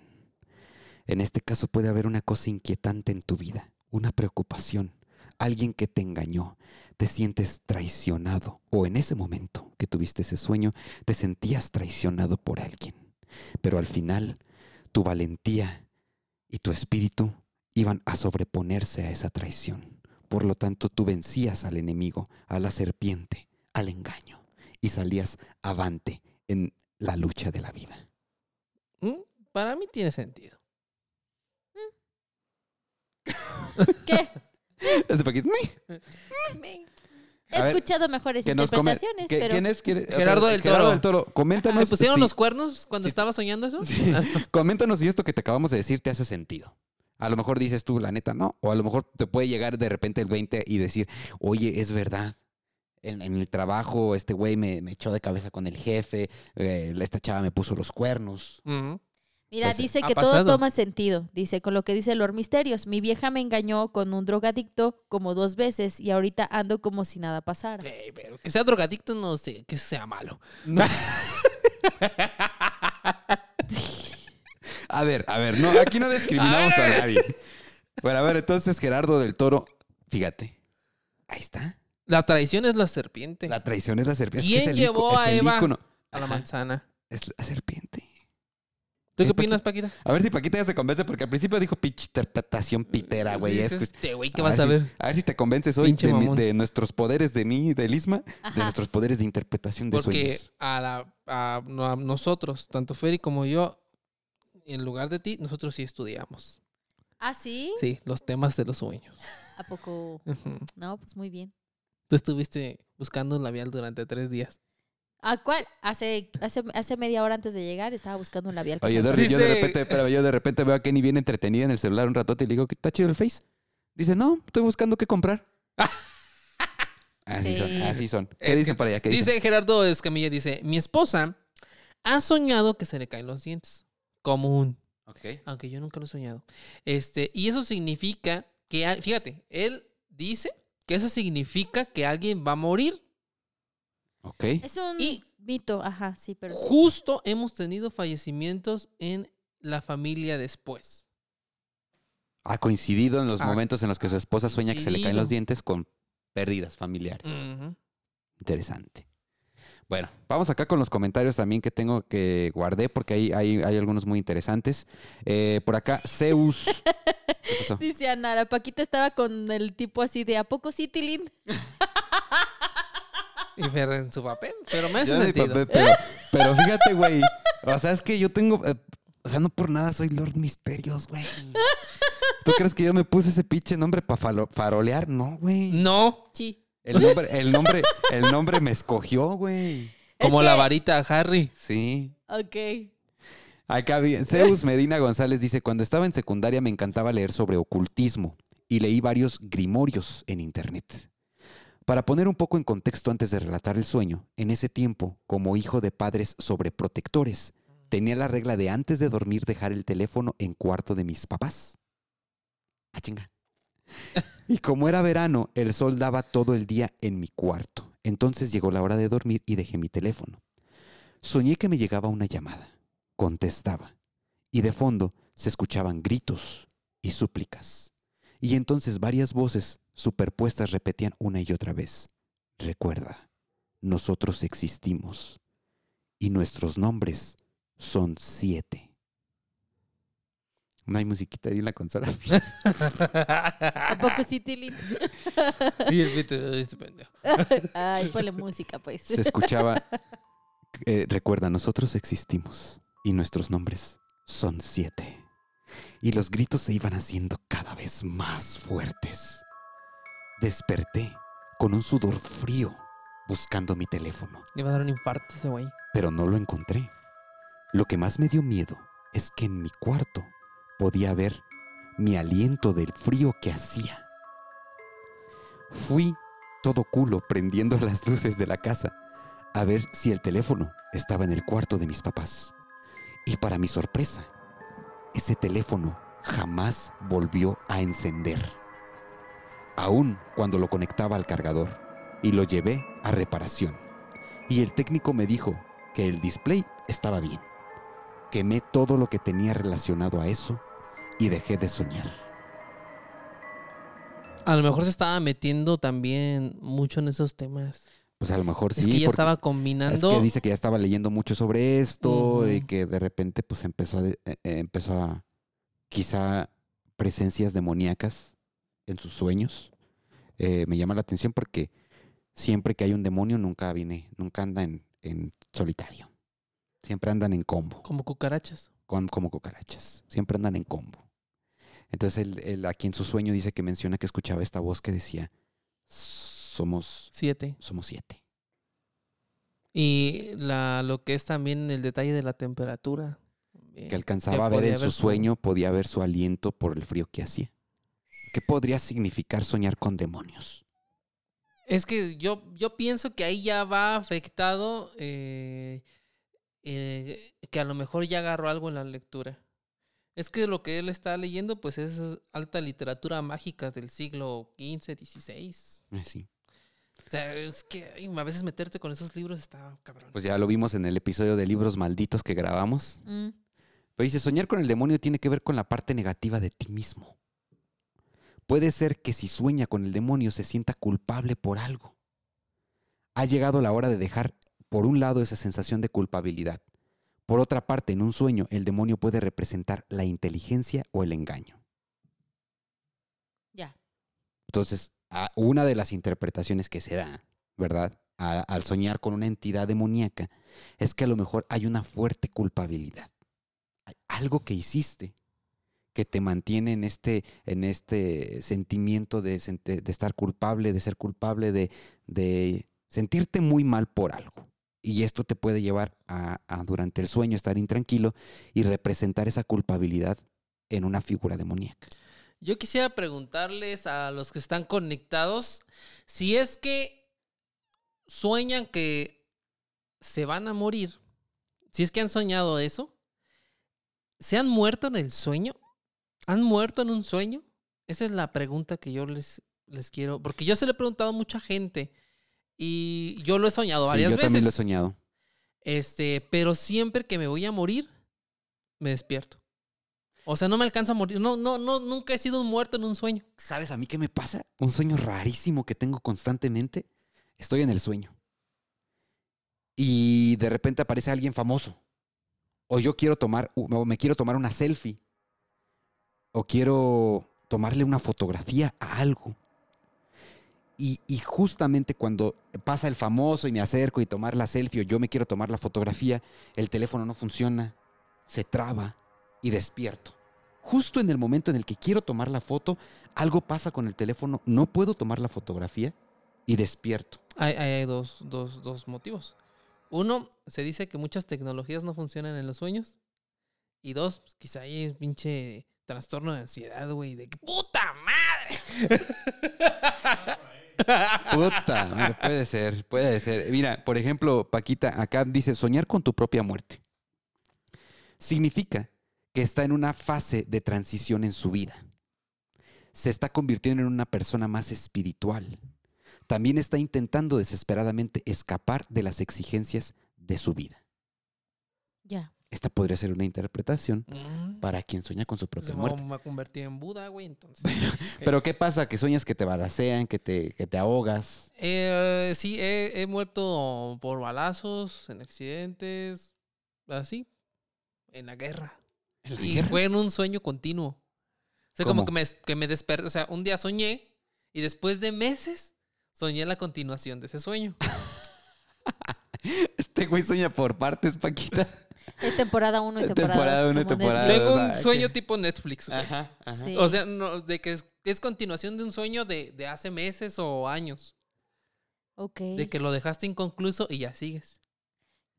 En este caso puede haber una cosa inquietante en tu vida, una preocupación, alguien que te engañó, te sientes traicionado o en ese momento que tuviste ese sueño te sentías traicionado por alguien. Pero al final tu valentía y tu espíritu iban a sobreponerse a esa traición. Por lo tanto, tú vencías al enemigo, a la serpiente, al engaño, y salías avante en la lucha de la vida. Mm, Para mí tiene sentido. ¿Qué? Ese Paquito, He A ver, escuchado mejores que nos come- interpretaciones, ¿Qué- pero ¿Quién es? Gerardo del Toro. Gerardo del Toro. Coméntanos, ¿Me pusieron si- los cuernos cuando sí. estaba soñando eso? [laughs] coméntanos si esto que te acabamos de decir te hace sentido. A lo mejor dices tú, la neta, no. O a lo mejor te puede llegar de repente el 20 y decir, oye, es verdad. En, en el trabajo, este güey me, me echó de cabeza con el jefe, eh, esta chava me puso los cuernos. Mira, Pues, dice que todo toma sentido. Dice, con lo que dice Lord Misterios. Mi vieja me engañó con un drogadicto como dos veces y ahorita ando como si nada pasara. Pero que sea drogadicto no sé, que sea malo. A ver, a ver, no, aquí no discriminamos a nadie. Bueno, a ver, entonces Gerardo del Toro, fíjate. Ahí está. La traición es la serpiente. La traición es la serpiente. Es que ¿Quién es el ico- llevó a Eva ícono. a la Ajá, manzana. Es la serpiente. ¿Tú Eh, qué opinas, Paquita? A ver si Paquita ya se convence, porque al principio dijo pinche interpretación pitera, güey. Sí, Es este güey, ¿qué a vas a ver si- a ver si te convences hoy de, mi- de nuestros poderes de mí, de Lisma, de Ajá. nuestros poderes de interpretación de Porque sueños. a, la, a, a nosotros, tanto Ferry como yo, en lugar de ti, nosotros sí estudiamos. ¿Ah, sí? Sí, los temas de los sueños. ¿A poco? No, pues muy bien. Tú estuviste buscando un labial durante tres días. ¿A cuál? Hace, hace, hace media hora antes de llegar estaba buscando un labial. Oye, me Derry, yo de Dice- repente, pero yo de repente veo a Kenny bien entretenida en el celular un ratote y le digo que está chido el Face. Dice, no, estoy buscando qué comprar. [laughs] así son, Sí. así son. ¿Qué Es dicen que- para allá? ¿Qué dicen? Dice Gerardo Escamilla, dice, mi esposa ha soñado que se le caen los dientes. Común. Ok. Aunque yo nunca lo he soñado. Este, y eso significa que, al- fíjate, él dice que eso significa que alguien va a morir. Ok. Es un Y- mito, ajá, sí, pero... Justo hemos tenido fallecimientos en la familia después. Ha coincidido en los Ha momentos en los que su esposa sueña que se le caen los dientes con pérdidas familiares. Interesante. Bueno, vamos acá con los comentarios también que tengo que guardé porque hay, hay, hay algunos muy interesantes. Eh, por acá, Zeus. [laughs] ¿Qué pasó? Dice Anara, Paquita estaba con el tipo así de ¿a poco sí, Tilín? Y Fer en su papel. Pero me hace sentido. pero, pero fíjate, güey. O sea, es que yo tengo. eh, o sea, no por nada soy Lord Misterios, güey. ¿Tú crees que yo me puse ese pinche nombre para farolear? No, güey. No, Sí. El nombre, el nombre, el nombre me escogió, güey. como Es la varita Harry. Sí. Ok. Acá bien. Zeus Medina González dice: Cuando estaba en secundaria me encantaba leer sobre ocultismo y leí varios grimorios en internet. Para poner un poco en contexto antes de relatar el sueño, en ese tiempo, como hijo de padres sobreprotectores, tenía la regla de antes de dormir dejar el teléfono en cuarto de mis papás. Ah, chinga. Y como era verano, el sol daba todo el día en mi cuarto. Entonces llegó la hora de dormir y dejé mi teléfono. Soñé que me llegaba una llamada. Contestaba. Y de fondo se escuchaban gritos y súplicas. Y entonces varias voces superpuestas repetían una y otra vez. Recuerda, nosotros existimos. Y nuestros nombres son siete. No hay musiquita ahí en la consola. [laughs] ¿A poco sí, Tilín? y el pito, este pendejo. Ay, ponle música, pues. Se escuchaba. eh, recuerda, nosotros existimos. Y nuestros nombres son siete. Y los gritos se iban haciendo cada vez más fuertes. Desperté con un sudor frío buscando mi teléfono, Le va a dar un infarto ese güey. pero no lo encontré. Lo que más me dio miedo es que en mi cuarto podía ver mi aliento del frío que hacía. Fui todo culo prendiendo [laughs] las luces de la casa a ver si el teléfono estaba en el cuarto de mis papás. Y para mi sorpresa, ese teléfono jamás volvió a encender. Aún cuando lo conectaba al cargador y lo llevé a reparación. Y el técnico me dijo que el display estaba bien. Quemé todo lo que tenía relacionado a eso y dejé de soñar. A lo mejor se estaba metiendo también mucho en esos temas. Pues a lo mejor sí. es que ya estaba es combinando. que dice que ya estaba leyendo mucho sobre esto y que de repente pues empezó a, eh, eh, empezó a quizá presencias demoníacas en sus sueños. Eh, me llama la atención porque siempre que hay un demonio nunca viene, nunca anda en, en solitario. Siempre andan en combo. Como cucarachas. con- como cucarachas. Siempre andan en combo. Entonces él, él aquí en su sueño dice que menciona que escuchaba esta voz que decía, somos, Siete. somos siete. Y la, lo que es también el detalle de la temperatura. Que alcanzaba a ver en su sueño, podía ver su aliento por el frío que hacía. ¿Qué podría significar soñar con demonios? Es que yo, yo pienso que ahí ya va afectado eh, eh, que a lo mejor ya agarró algo en la lectura. Es que lo que él está leyendo, pues es alta literatura mágica del siglo XV, XVI. Eh, Sí. O sea, es que a veces meterte con esos libros está cabrón. Pues ya lo vimos en el episodio de libros malditos que grabamos. Mm, Pero dice, soñar con el demonio tiene que ver con la parte negativa de ti mismo. Puede ser que si sueña con el demonio se sienta culpable por algo. Ha llegado la hora de dejar por un lado esa sensación de culpabilidad. Por otra parte, en un sueño, el demonio puede representar la inteligencia o el engaño. ya. Entonces, a- una de las interpretaciones que se da, ¿verdad? A- al soñar con una entidad demoníaca, es que a lo mejor hay una fuerte culpabilidad. Hay algo que hiciste que te mantiene en este, en este sentimiento de, de- de estar culpable, de ser culpable, de, de sentirte muy mal por algo. Y esto te puede llevar a, durante el sueño estar intranquilo y representar esa culpabilidad en una figura demoníaca. Yo quisiera preguntarles a los que están conectados si es que sueñan que se van a morir. Si es que han soñado eso. ¿Se han muerto en el sueño? ¿Han muerto en un sueño? Esa es la pregunta que yo les, les quiero. Porque yo se lo he preguntado a mucha gente. Y yo lo he soñado Sí, varias yo veces. también lo he soñado. Este, pero siempre que me voy a morir, me despierto. O sea, no me alcanzo a morir. No, no, no, nunca he sido un muerto en un sueño. ¿Sabes a mí qué me pasa? Un sueño rarísimo que tengo constantemente. Estoy en el sueño. Y de repente aparece alguien famoso. O yo quiero tomar, o me quiero tomar una selfie. O quiero tomarle una fotografía a algo. Y, y justamente cuando pasa el famoso y me acerco y tomar la selfie o yo me quiero tomar la fotografía, el teléfono no funciona, se traba y despierto. Justo en el momento en el que quiero tomar la foto, algo pasa con el teléfono, no puedo tomar la fotografía y despierto. Hay, hay- hay dos, dos, dos motivos. Uno, se dice que muchas tecnologías no funcionan en los sueños. Y dos, pues, quizá ahí es pinche trastorno de ansiedad, güey, de que puta madre. [laughs] Puta, puede ser, puede ser. Mira, por ejemplo, Paquita, acá dice soñar con tu propia muerte. Significa que está en una fase de transición en su vida. Se está convirtiendo en una persona más espiritual. También está intentando desesperadamente escapar de las exigencias de su vida. Ya. Esta podría ser una interpretación Mm. para quien sueña con su propia me muerte. voy a convertir en Buda, güey, entonces. Pero ¿qué pasa? Que sueñas que te balacean, que te, que te ahogas. Eh, sí, he, he muerto por balazos, en accidentes, así, en la guerra. ¿En la y guerra? fue en un sueño continuo. O sea, como que me, que me desperté. O sea, un día soñé y después de meses soñé la continuación de ese sueño. [laughs] Este güey sueña por partes, Paquita. [laughs] Es temporada 1 y Es temporada temporada 2. uno y como temporada. Tengo un sea, sueño tipo Netflix, güey. Ajá, ajá. Sí. O sea, no, de que es, es continuación de un sueño de, de hace meses o años. Ok. De que lo dejaste inconcluso y ya sigues.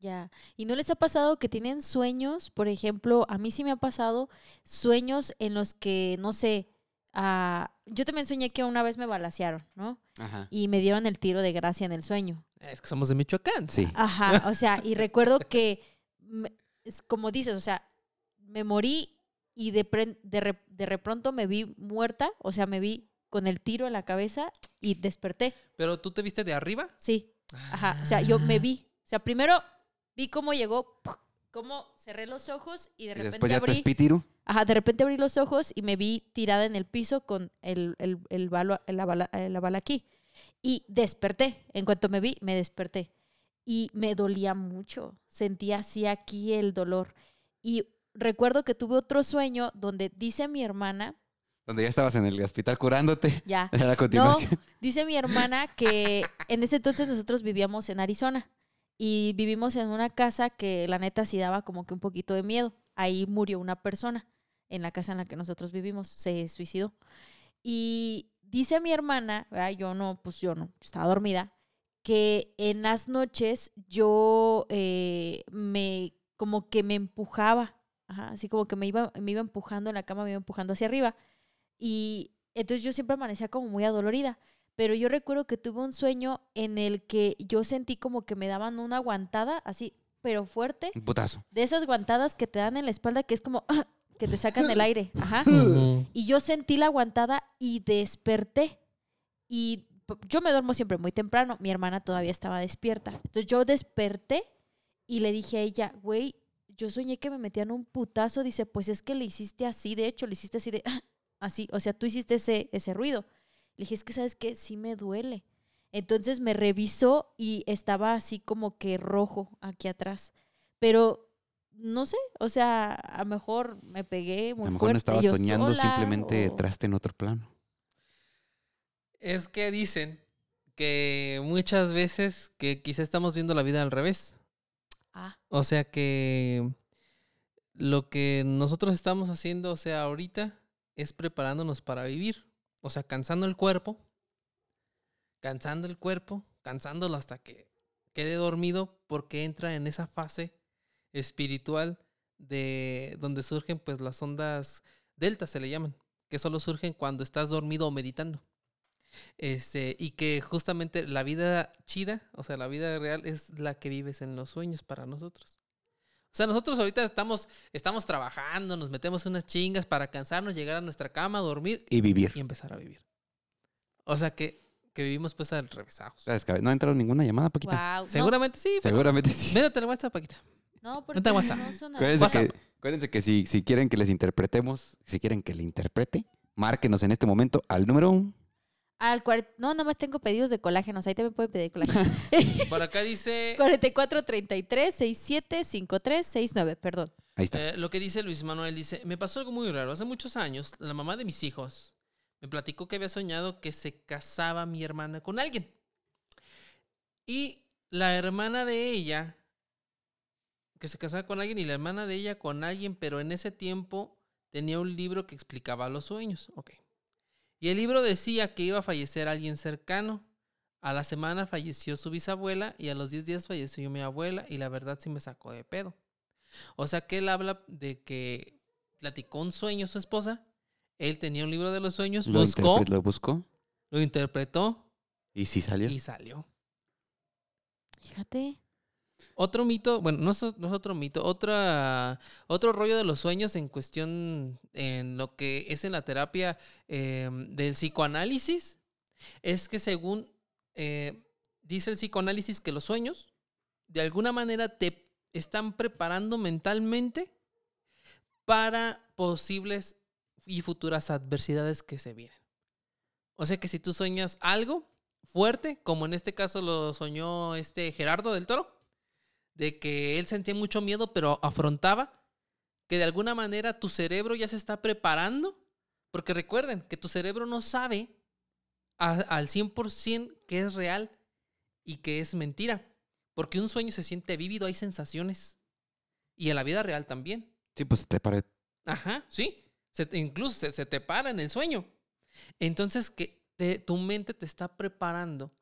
Ya. ¿Y no les ha pasado que tienen sueños? Por ejemplo, a mí sí me ha pasado sueños en los que, no sé, ah, yo también soñé que una vez me balacearon, ¿no? Ajá. Y me dieron el tiro de gracia en el sueño. Es que somos de Michoacán. Sí. Ajá, o sea, y recuerdo que, me- es como dices, o sea, me morí y de, pre- de, re- de repronto me vi muerta, o sea, me vi con el tiro en la cabeza y desperté. Pero tú te viste de arriba. Sí, ajá, o sea, yo me vi. O sea, primero vi cómo llegó, cómo cerré los ojos y de Y repente después ya te abrí. espitiru. Ajá, de repente abrí los ojos y me vi tirada en el piso con el, el, el balo- la, bala, la bala aquí. Y desperté. En cuanto me vi, me desperté. Y me dolía mucho. Sentía así aquí el dolor. Y recuerdo que tuve otro sueño donde dice mi hermana, Donde ya estabas en el hospital curándote. ya, [laughs] A la continuación. Dice mi hermana que en ese entonces nosotros vivíamos en Arizona y vivimos en una casa que la neta sí daba como que un poquito de miedo. Ahí murió una persona en la casa en la que nosotros vivimos, se suicidó. Y dice mi hermana, ¿verdad? yo no, pues yo no, estaba dormida, que en las noches yo eh, me, como que me empujaba, ajá, así como que me iba, me iba empujando en la cama, me iba empujando hacia arriba. Y entonces yo siempre amanecía como muy adolorida. Pero yo recuerdo que tuve un sueño en el que yo sentí como que me daban una aguantada, así, pero fuerte. Un putazo. De esas guantadas que te dan en la espalda que es como [laughs] que te sacan el [laughs] aire. Ajá. Ujú. Y yo sentí la guantada y desperté. Y yo me duermo siempre muy temprano. Mi hermana todavía estaba despierta. Entonces yo desperté y le dije a ella, güey, yo soñé que me metían un putazo. Dice, pues es que le hiciste así. De hecho, le hiciste así de, [gasps] así. O sea, tú hiciste ese, ese ruido. Le dije, es que sabes que sí me duele. Entonces me revisó y estaba así como que rojo aquí atrás. Pero no sé, o sea, a lo mejor me pegué muy A lo mejor no fuerte estaba soñando, sola, simplemente o- traste en otro plano. Es que dicen que muchas veces que quizá estamos viendo la vida al revés. Ah, O sea que lo que nosotros estamos haciendo, o sea, ahorita, es preparándonos para vivir. O sea, cansando el cuerpo, cansando el cuerpo, cansándolo hasta que quede dormido, porque entra en esa fase espiritual de donde surgen pues las ondas delta se le llaman, que solo surgen cuando estás dormido o meditando. Este, y que justamente la vida chida, o sea, la vida real es la que vives en los sueños para nosotros. O sea, nosotros ahorita estamos, estamos trabajando, nos metemos unas chingas para cansarnos, llegar a nuestra cama, dormir Y vivir. y empezar a vivir. O sea que, que vivimos pues al revesados. No ha entrado ninguna llamada, Paquita. wow. Seguramente sí, pero Seguramente sí. Métete al WhatsApp, Paquita. No, no porque WhatsApp. no suena. Acuérdense WhatsApp. que, acuérdense que si, si quieren que les interpretemos, si quieren que le interprete, márquenos en este momento al número Al No, nada más tengo pedidos de colágenos. Ahí también pueden pedir colágeno. [laughs] Por acá dice 44 33 67 53 69, perdón. Ahí está. Eh, lo que dice Luis Manuel dice, me pasó algo muy raro. Hace muchos años, la mamá de mis hijos me platicó que había soñado que se casaba mi hermana con alguien. Y la hermana de ella, que se casaba con alguien, y la hermana de ella con alguien, pero en ese tiempo tenía un libro que explicaba los sueños. Ok. Y el libro decía que iba a fallecer alguien cercano. A la semana falleció su bisabuela y a los 10 días falleció mi abuela y la verdad sí me sacó de pedo. O sea que él habla de que platicó un sueño su esposa, él tenía un libro de los sueños, Lo, buscó, lo buscó lo interpretó y sí salió. y salió. Fíjate. Otro mito, bueno, no es, otro mito, otra, otro rollo de los sueños en cuestión, en lo que es en la terapia eh, del psicoanálisis, es que según eh, dice el psicoanálisis que los sueños de alguna manera te están preparando mentalmente para posibles y futuras adversidades que se vienen. O sea que si tú sueñas algo fuerte, como en este caso lo soñó este Gerardo del Toro, de que él sentía mucho miedo, pero afrontaba, que de alguna manera tu cerebro ya se está preparando, porque recuerden que tu cerebro no sabe a- al 100% que es real y que es mentira, porque un sueño se siente vívido, hay sensaciones, y en la vida real también. Sí, pues te paré. Ajá, sí. Se te- incluso se, se te para en el sueño. Entonces, que te- tu mente te está preparando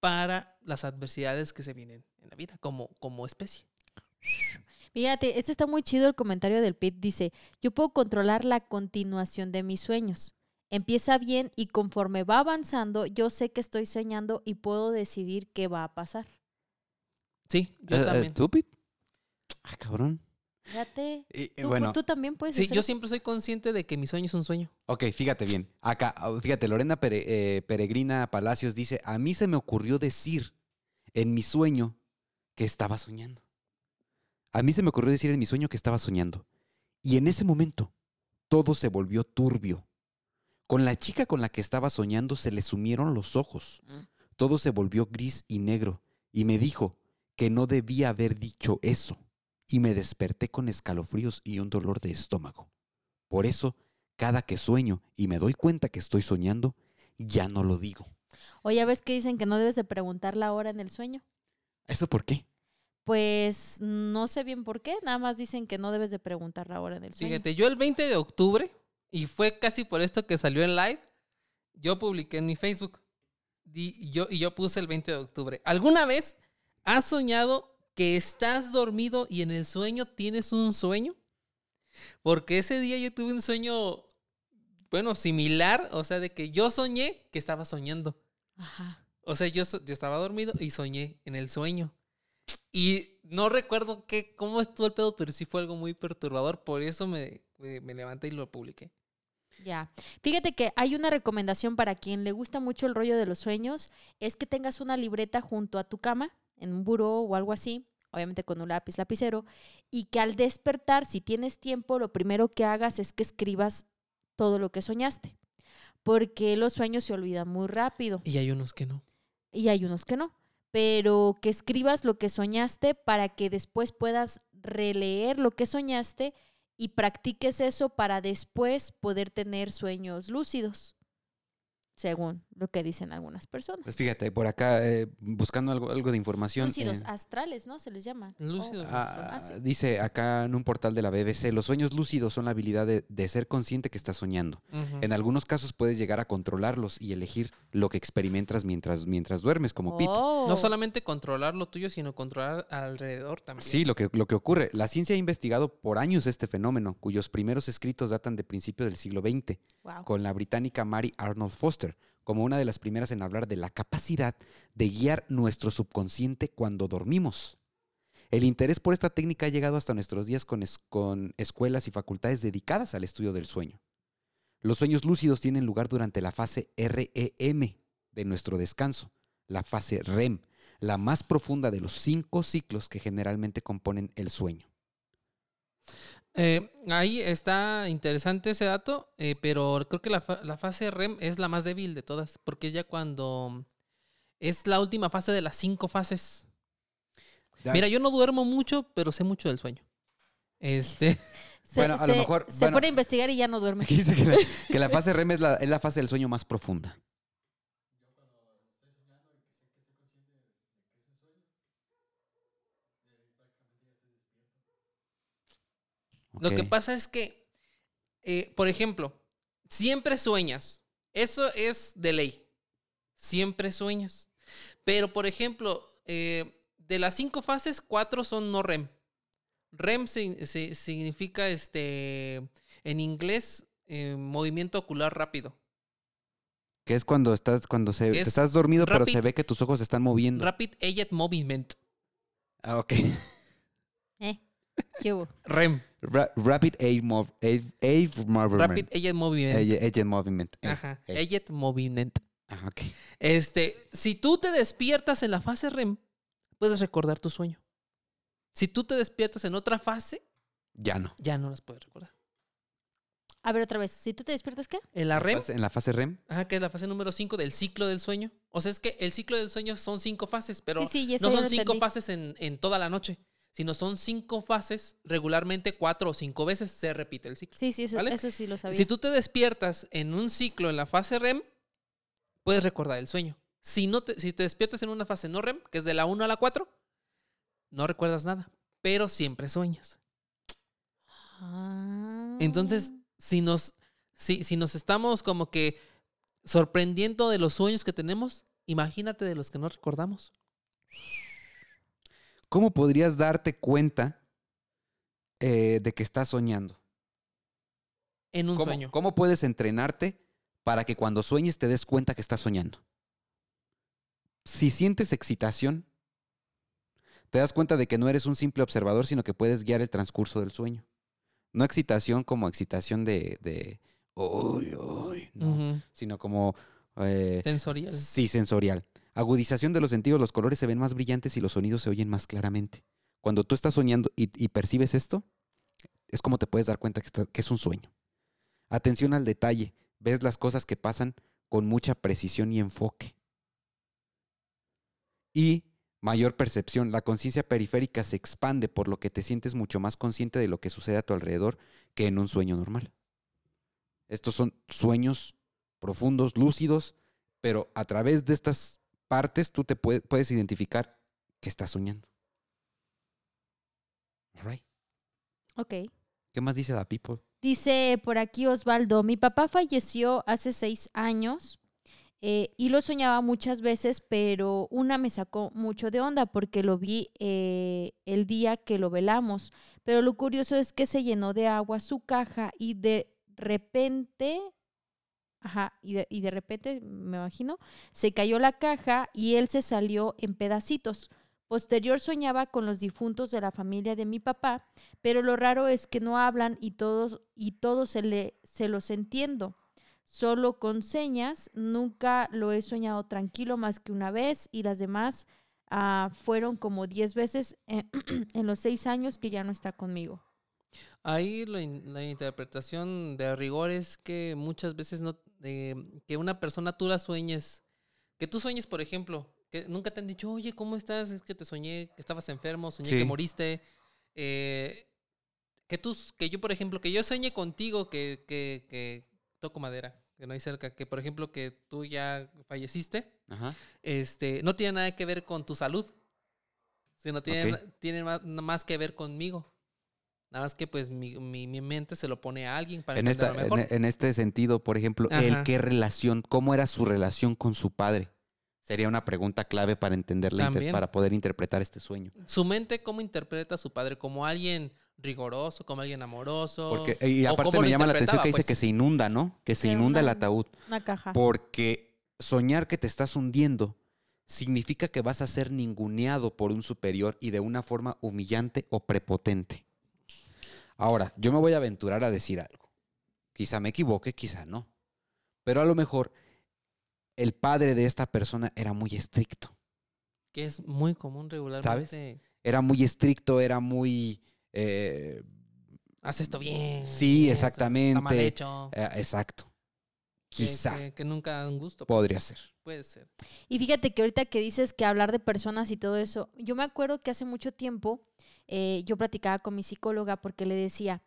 para las adversidades que se vienen en la vida como, como especie. Fíjate, este está muy chido el comentario del Pit. Dice, yo puedo controlar la continuación de mis sueños. Empieza bien y conforme va avanzando, yo sé que estoy soñando y puedo decidir qué va a pasar. Sí, yo Eh, eh, también. ¿Tú? Ah, cabrón. Fíjate. Tú, bueno, tú también puedes Sí, hacer yo siempre soy consciente de que mi sueño es un sueño. ok, fíjate bien. Acá, ah, fíjate, Lorena Pere- eh, Peregrina Palacios dice, a mí se me ocurrió decir en mi sueño que estaba soñando. A mí se me ocurrió decir en mi sueño que estaba soñando. Y en ese momento, todo se volvió turbio. Con la chica con la que estaba soñando se le sumieron los ojos. Mm. Todo se volvió gris y negro. Y me dijo que no debía haber dicho eso. Y me desperté con escalofríos y un dolor de estómago. Por eso, cada que sueño y me doy cuenta que estoy soñando, ya no lo digo. O ya ves que dicen que no debes de preguntar la hora en el sueño. ¿Eso por qué? Pues no sé bien por qué, nada más dicen que no debes de preguntar la hora en el sueño. Fíjate, yo el 20 de octubre, y fue casi por esto que salió en live, yo publiqué en mi Facebook. Y yo, y yo puse el 20 de octubre. ¿Alguna vez has soñado que estás dormido y en el sueño tienes un sueño? Porque ese día yo tuve un sueño, bueno, similar, o sea, de que yo soñé que estaba soñando. Ajá. O sea, yo, yo estaba dormido y soñé en el sueño. Y no recuerdo qué, cómo estuvo el pedo, pero sí fue algo muy perturbador. Por eso me, me, me levanté y lo publiqué. Ya. Fíjate que hay una recomendación para quien le gusta mucho el rollo de los sueños, es que tengas una libreta junto a tu cama, en un buró o algo así, obviamente con un lápiz lapicero, y que al despertar, si tienes tiempo, lo primero que hagas es que escribas todo lo que soñaste, porque los sueños se olvidan muy rápido Y hay unos que no. Y hay unos que no, pero que escribas lo que soñaste para que después puedas releer lo que soñaste y practiques eso para después poder tener sueños lúcidos, según lo que dicen algunas personas. Pues fíjate, por acá, eh, buscando algo, algo de información. Lúcidos, eh, astrales, ¿no? Se les llama. Lúcidos Oh, ah, ah, sí. dice acá en un portal de la BBC, los sueños lúcidos son la habilidad de, de ser consciente que estás soñando. En algunos casos puedes llegar a controlarlos y elegir lo que experimentas mientras, mientras duermes, como Pete. Oh. No solamente controlar lo tuyo, sino controlar alrededor también. Sí, lo que, lo que ocurre. La ciencia ha investigado por años este fenómeno, cuyos primeros escritos datan de principios del siglo XX, Wow. con la británica Mary Arnold Foster, como una de las primeras en hablar de la capacidad de guiar nuestro subconsciente cuando dormimos. El interés por esta técnica ha llegado hasta nuestros días con, con escuelas y facultades dedicadas al estudio del sueño. Los sueños lúcidos tienen lugar durante la fase REM de nuestro descanso, la fase REM, la más profunda de los cinco ciclos que generalmente componen el sueño. Eh, ahí está interesante ese dato, eh, pero creo que la, fa- la fase REM es la más débil de todas, porque es ya cuando es la última fase de las cinco fases. Ya- Mira, yo no duermo mucho, pero sé mucho del sueño. Este, Se, [laughs] Bueno, a lo se- mejor- se bueno. pone a investigar y ya no duerme. [laughs] Dice que la, [laughs] que la fase REM es la, es la fase del sueño más profunda. Lo que pasa es que, eh, por ejemplo, siempre sueñas. Eso es de ley. Siempre sueñas. Pero, por ejemplo, eh, de las cinco fases, cuatro son no REM. REM si- si- significa, este, en inglés, eh, movimiento ocular rápido. Que es cuando estás, cuando se, Es estás dormido, pero se ve que tus ojos se están moviendo. Rapid Eye Movement. Ah, ok. [laughs] ¿Eh? ¿Qué hubo? REM. Ra- rapid Eye Mov- Eye- Eye Movement. Rapid Eye Movement. Eye Movement. Ajá. Eye Movement. Ah, ok. Este, si tú te despiertas en la fase REM, puedes recordar tu sueño. Si tú te despiertas en otra fase, Ya no. ya no las puedes recordar. A ver, otra vez. Si tú te despiertas, ¿qué? En la REM, En la fase REM. ajá, que es la fase número 5 del ciclo del sueño. O sea, es que el ciclo del sueño son cinco fases, pero sí, sí, no son cinco entendí. fases en, en toda la noche, sino son cinco fases, regularmente cuatro o cinco veces se repite el ciclo. Sí, sí, eso, ¿Vale? eso sí lo sabía. Si tú te despiertas en un ciclo en la fase REM, puedes recordar el sueño. Si, no te, si te despiertas en una fase no REM, que es de la 1 a la 4, no recuerdas nada, pero siempre sueñas. Ah. Entonces, si nos, si, si nos estamos como que sorprendiendo de los sueños que tenemos, imagínate de los que no recordamos. ¿Cómo podrías darte cuenta eh, de que estás soñando? En un ¿Cómo, sueño. cómo puedes entrenarte para que cuando sueñes te des cuenta que estás soñando? Si sientes excitación, te das cuenta de que no eres un simple observador, sino que puedes guiar el transcurso del sueño. No excitación como excitación de, de uy, uy, no, Ujú. sino como eh, Sensorial. Sí, sensorial. Agudización de los sentidos, los colores se ven más brillantes y los sonidos se oyen más claramente. Cuando tú estás soñando y, percibes esto, es como te puedes dar cuenta que es un sueño. Atención al detalle, ves las cosas que pasan con mucha precisión y enfoque. Y mayor percepción, la conciencia periférica se expande por lo que te sientes mucho más consciente de lo que sucede a tu alrededor que en un sueño normal. Estos son sueños profundos, lúcidos, pero a través de estas partes tú te puede- puedes identificar que estás soñando. Right. Ok. ¿Qué más dice la people? Dice por aquí Osvaldo, mi papá falleció hace seis años eh, y lo soñaba muchas veces, pero una me sacó mucho de onda porque lo vi eh, el día que lo velamos. Pero lo curioso es que se llenó de agua su caja y de repente, ajá, y de, y de repente, me imagino, se cayó la caja y él se salió en pedacitos. Posterior soñaba con los difuntos de la familia de mi papá, pero lo raro es que no hablan y todos y todos se le se los entiendo. Solo con señas, nunca lo he soñado tranquilo más que una vez y las demás ah, fueron como 10 veces en, [clears throat] en los seis años que ya no está conmigo. Ahí la, la interpretación de rigor es que muchas veces no eh, que una persona tú la sueñes, que tú sueñes, por ejemplo, que nunca te han dicho, oye, ¿cómo estás? Es que te soñé que estabas enfermo, soñé Sí. que moriste. eh, que tú, que yo, por ejemplo, que yo sueñe contigo, que, que, que toco madera, que no hay cerca, que por ejemplo que tú ya falleciste, Ajá. este, no tiene nada que ver con tu salud, sino tiene, tiene más, más que ver conmigo. Nada más que pues mi, mi, mi mente se lo pone a alguien para En, esta, mejor. en, en este sentido, por ejemplo, ¿el qué relación, cómo era su relación con su padre? Sería una pregunta clave para entenderla, para poder interpretar este sueño. Su mente, ¿cómo interpreta a su padre? ¿Como alguien rigoroso, como alguien amoroso? Porque, y ¿O aparte me llama la atención que dice interpretaba, que pues? se inunda, ¿no? Que se inunda el ataúd. Una caja. Porque soñar que te estás hundiendo significa que vas a ser ninguneado por un superior y de una forma humillante o prepotente. Ahora, yo me voy a aventurar a decir algo. Quizá me equivoque, quizá no. Pero a lo mejor el padre de esta persona era muy estricto. Que es muy común regularmente. Era muy estricto, era muy... eh, Haz esto bien. Sí, eso, Está mal exactamente. hecho. eh, exacto. que- Quizá Que, que nunca da un gusto. podría ser. Puede ser. Y fíjate que ahorita que dices que hablar de personas y todo eso, yo me acuerdo que hace mucho tiempo eh, yo platicaba con mi psicóloga porque le decía,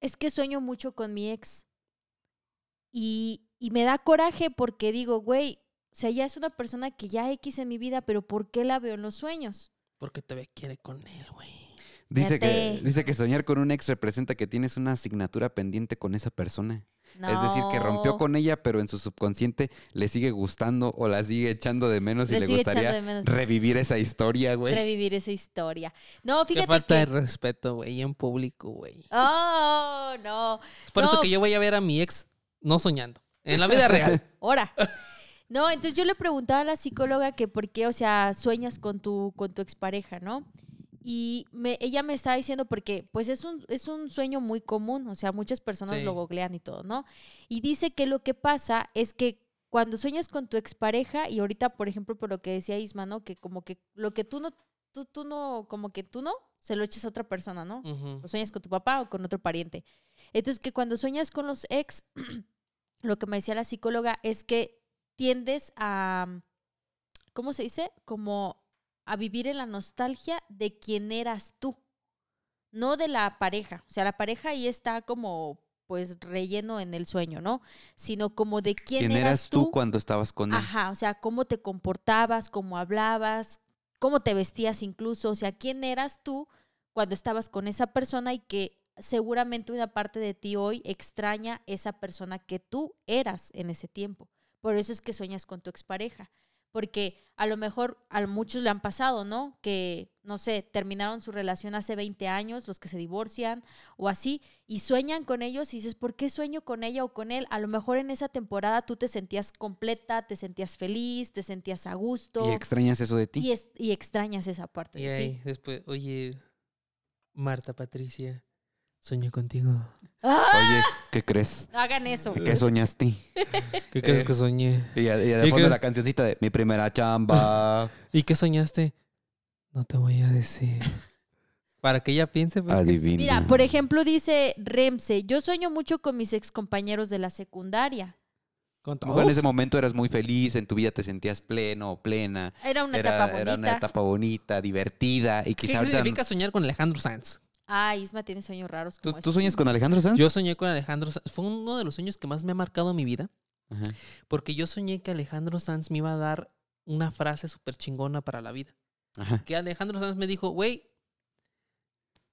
es que sueño mucho con mi ex. Y, y me da coraje porque digo, güey, o sea, ya es una persona que ya X en mi vida, pero ¿por qué la veo en los sueños? Porque te quiere con él, güey. Dice que, dice que soñar con un ex representa que tienes una asignatura pendiente con esa persona. Es decir, que rompió con ella, pero en su subconsciente le sigue gustando o la sigue echando de menos y le gustaría de revivir esa historia, güey. revivir esa historia. No, Qué fíjate falta de que... respeto, güey, en público, güey. Oh, no. Es por eso que yo voy a ver a mi ex no soñando. En la vida real. [laughs] Ahora. No, entonces yo le preguntaba a la psicóloga que por qué, o sea, sueñas con tu, con tu expareja, ¿no? Y me, ella me estaba diciendo porque pues es un, es un sueño muy común, o sea, muchas personas Sí. lo googlean y todo, ¿no? Y dice que lo que pasa es que cuando sueñas con tu expareja, y ahorita, por ejemplo, por lo que decía Isma, ¿no? Que como que lo que tú no, tú, tú no, como que tú no, se lo echas a otra persona, ¿no? O sueñas con tu papá o con otro pariente. Entonces, que cuando sueñas con los ex, [clears throat] lo que me decía la psicóloga es que tiendes a, ¿cómo se dice? Como a vivir en la nostalgia de quién eras tú, no de la pareja. O sea, la pareja ahí está como pues relleno en el sueño, ¿no? Sino como de quién, ¿Quién eras tú cuando estabas con él? Ajá, o sea, cómo te comportabas, cómo hablabas, cómo te vestías incluso, o sea, quién eras tú cuando estabas con esa persona y que seguramente una parte de ti hoy extraña esa persona que tú eras en ese tiempo. Por eso es que sueñas con tu expareja. Porque a lo mejor a muchos le han pasado, ¿no? Que, no sé, terminaron su relación hace 20 años, los que se divorcian o así, y sueñan con ellos y dices, ¿por qué sueño con ella o con él? A lo mejor en esa temporada tú te sentías completa, te sentías feliz, te sentías a gusto ¿Y extrañas eso de ti? y, es- y extrañas esa parte Y de ahí, ti. después, oye, Marta Patricia, sueño contigo. ¡Ah! Oye, ¿qué crees? No hagan eso. ¿Qué soñaste? ¿Qué crees crees que soñé? Y, a- y de ¿Y fondo qué? la cancioncita de mi primera chamba. [laughs] ¿Y qué soñaste? No te voy a decir. Para que ella piense, pues. que- Adivina. Mira, por ejemplo, dice Remse, yo sueño mucho con mis excompañeros de la secundaria. Con mejor en todos. ese momento eras muy feliz, en tu vida te sentías pleno o plena. Era una Era, etapa bonita. era una etapa bonita, divertida. Y ¿Qué quizá ahorita- significa soñar con Alejandro Sanz? Ah, Isma tiene sueños raros. ¿Tú, Como tú esos. sueñas con Alejandro Sanz? Yo soñé con Alejandro Sanz. Fue uno de los sueños que más me ha marcado en mi vida. Ajá. Porque yo soñé que Alejandro Sanz me iba a dar una frase súper chingona para la vida. Ajá. Que Alejandro Sanz me dijo, güey,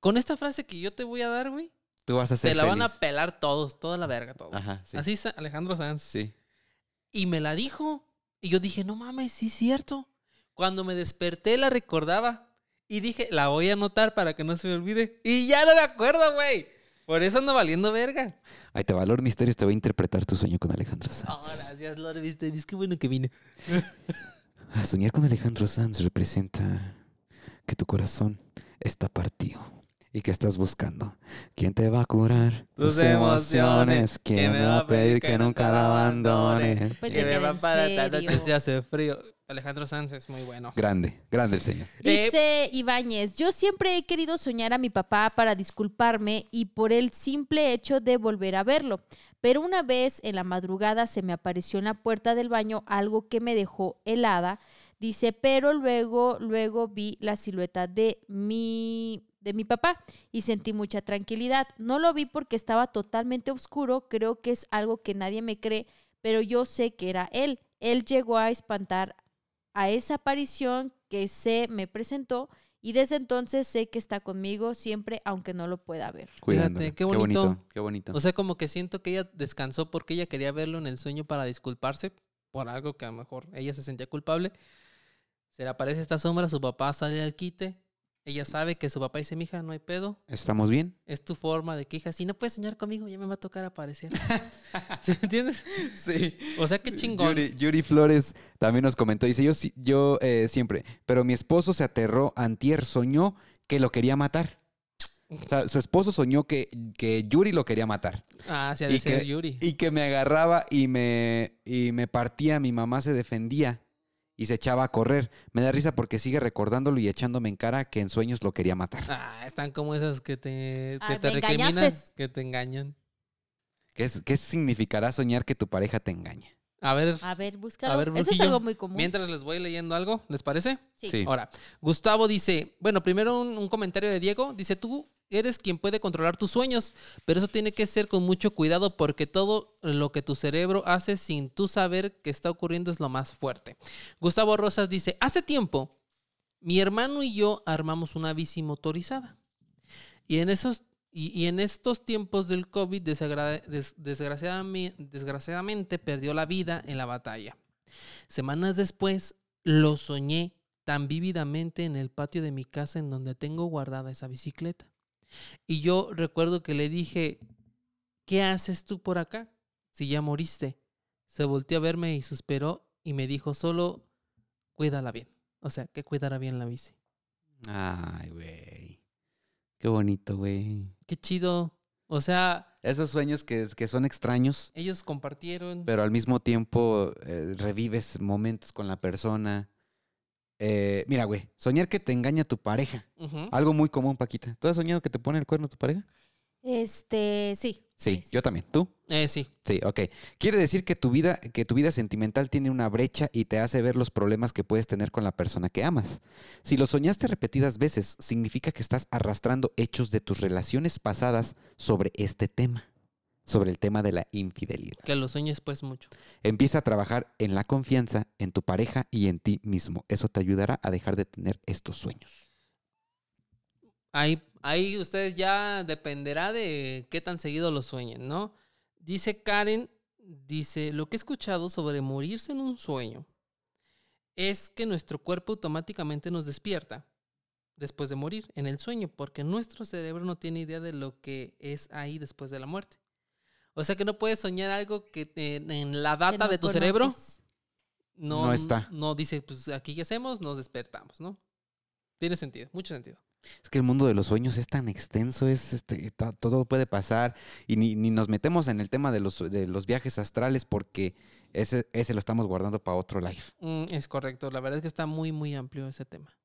con esta frase que yo te voy a dar, güey, Tú vas a ser te la van a pelar todos, toda la verga, todo. Ajá, sí. Así es Alejandro Sanz. Sí. Y me la dijo. Y yo dije, no mames, sí es cierto. Cuando me desperté la recordaba. Y dije, la voy a anotar para que no se me olvide. Y ya no me acuerdo, güey. Por eso ando valiendo verga. Ahí te valor misterios, te voy a interpretar tu sueño con Alejandro Oh, Sanz. gracias, Lord Mysteries. Qué bueno que vine. A soñar con Alejandro Sanz representa que tu corazón está partido y que estás buscando. ¿Quién te va a curar Tus emociones. ¿Quién me va a pedir que nunca la abandone? Pues Que se me va para tanto se hace frío. Alejandro Sanz es muy bueno. Grande, grande el señor. Dice Ibáñez, yo siempre he querido soñar a mi papá para disculparme y por el simple hecho de volver a verlo. Pero una vez en la madrugada se me apareció en la puerta del baño algo que me dejó helada. Dice, pero luego, luego vi la silueta de mi, de mi papá y sentí mucha tranquilidad. No lo vi porque estaba totalmente oscuro. Creo que es algo que nadie me cree, pero yo sé que era él. Él llegó a espantar a esa aparición que se me presentó y desde entonces sé que está conmigo siempre aunque no lo pueda ver. Cuidándolo. qué bonito. Qué bonito. O sea, como que siento que ella descansó porque ella quería verlo en el sueño para disculparse por algo que a lo mejor ella se sentía culpable. Se le aparece esta sombra, su papá sale al quite. Ella sabe que su papá dice, mija, no hay pedo. ¿Estamos bien? Es tu forma de que, hija, si no puedes soñar conmigo, ya me va a tocar aparecer. [laughs] ¿Sí entiendes? Sí. O sea, qué chingón. Yuri, Yuri Flores también nos comentó, dice, yo, yo eh, siempre, pero mi esposo se aterró, antier soñó que lo quería matar. O sea, su esposo soñó que, que Yuri lo quería matar. Ah, sí, ha de Y ser que- Yuri. Y que me agarraba y me, y me partía, mi mamá se defendía y se echaba a correr. Me da risa porque sigue recordándolo y echándome en cara que en sueños lo quería matar. Ah, están como esas que te, te, Ah, te recriminan, engañaste. que te engañan. ¿Qué, es- qué significará soñar que tu pareja te engaña? A ver, A ver, búscalo. A ver, Eso es algo muy común. mientras les voy leyendo algo, ¿les parece? Sí. Sí. Ahora, Gustavo dice, bueno, primero un, un comentario de Diego. Dice, tú eres quien puede controlar tus sueños, pero eso tiene que ser con mucho cuidado porque todo lo que tu cerebro hace sin tú saber que está ocurriendo es lo más fuerte. Gustavo Rosas dice, hace tiempo, mi hermano y yo armamos una bici motorizada. Y en esos... Y, en estos tiempos del COVID, desgraciadamente, desgraciadamente perdió la vida en la batalla. Semanas después lo soñé tan vívidamente en el patio de mi casa en donde tengo guardada esa bicicleta. Y yo recuerdo que le dije, ¿qué haces tú por acá? Si ya moriste. Se volteó a verme y suspiró y me dijo, solo cuídala bien. O sea, que cuidara bien la bici. Ay, güey. Qué bonito, güey. Qué chido. O sea, Esos sueños que, que son extraños, ellos compartieron. pero al mismo tiempo eh, revives momentos con la persona. Eh, mira, güey, soñar que te engaña tu pareja. Algo muy común, Paquita. ¿Tú has soñado que te pone el cuerno tu pareja? Este, sí. Sí, yo también. ¿Tú? Eh, sí. Sí, ok. Quiere decir que tu vida, que tu vida sentimental tiene una brecha y te hace ver los problemas que puedes tener con la persona que amas. Si lo soñaste repetidas veces, significa que estás arrastrando hechos de tus relaciones pasadas sobre este tema, sobre el tema de la infidelidad. Que lo sueñes pues mucho. Empieza a trabajar en la confianza, en tu pareja y en ti mismo. Eso te ayudará a dejar de tener estos sueños. Ahí, ahí ustedes ya dependerá de qué tan seguido lo sueñen, ¿no? Dice Karen, dice, lo que he escuchado sobre morirse en un sueño es que nuestro cuerpo automáticamente nos despierta después de morir en el sueño, porque nuestro cerebro no tiene idea de lo que es ahí después de la muerte. O sea que no puedes soñar algo que te- en la data no de tu cerebro no, No está. No dice, pues aquí qué hacemos, nos despertamos, ¿no? Tiene sentido, mucho sentido. Es que el mundo de los sueños es tan extenso, es este, todo puede pasar y ni, ni nos metemos en el tema de los, de los viajes astrales porque ese, ese lo estamos guardando para otro live. Mm, es correcto, la verdad es que está muy, muy amplio ese tema.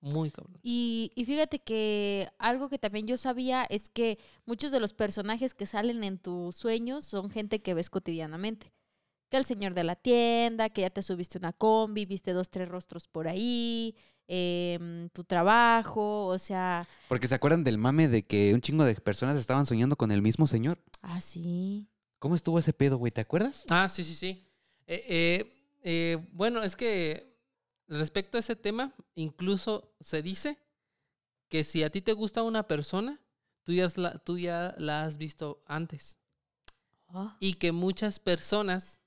Muy cabrón. Y, y fíjate que algo que también yo sabía es que muchos de los personajes que salen en tus sueños son gente que ves cotidianamente. Que el señor de la tienda, que ya te subiste una combi, viste dos, tres rostros por ahí, em, tu trabajo, o sea, Porque se acuerdan del mame de que un chingo de personas estaban soñando con el mismo señor. ah, sí. ¿Cómo estuvo ese pedo, güey? ¿Te acuerdas? Ah, sí, sí, sí. Eh, eh, eh, bueno, es que respecto a ese tema, incluso se dice que si a ti te gusta una persona, tú ya, la, tú ya la has visto antes. Ah, Y que muchas personas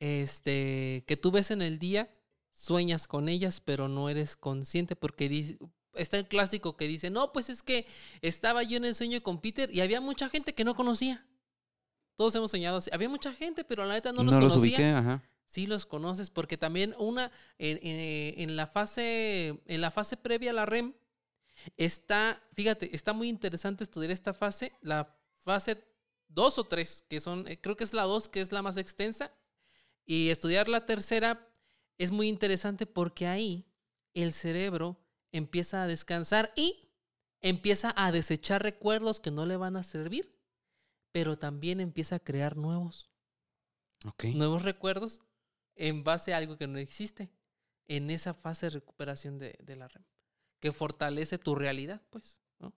este, que tú ves en el día, sueñas con ellas, pero no eres consciente porque dice, está el clásico que dice, no, pues es que estaba yo en el sueño con Peter y había mucha gente que no conocía. Todos hemos soñado así. Había mucha gente, pero la neta no los conocía. ubiqué, ajá. Sí los conoces porque también una en, en- en la fase en la fase previa a la REM está, fíjate, está muy interesante estudiar esta fase, la fase 2 o 3, que son eh, creo que es la 2 que es la más extensa y estudiar la tercera es muy interesante porque ahí el cerebro empieza a descansar y empieza a desechar recuerdos que no le van a servir, pero también empieza a crear nuevos. Nuevos recuerdos en base a algo que no existe en esa fase de recuperación de, de la REM, que fortalece tu realidad, pues, ¿no?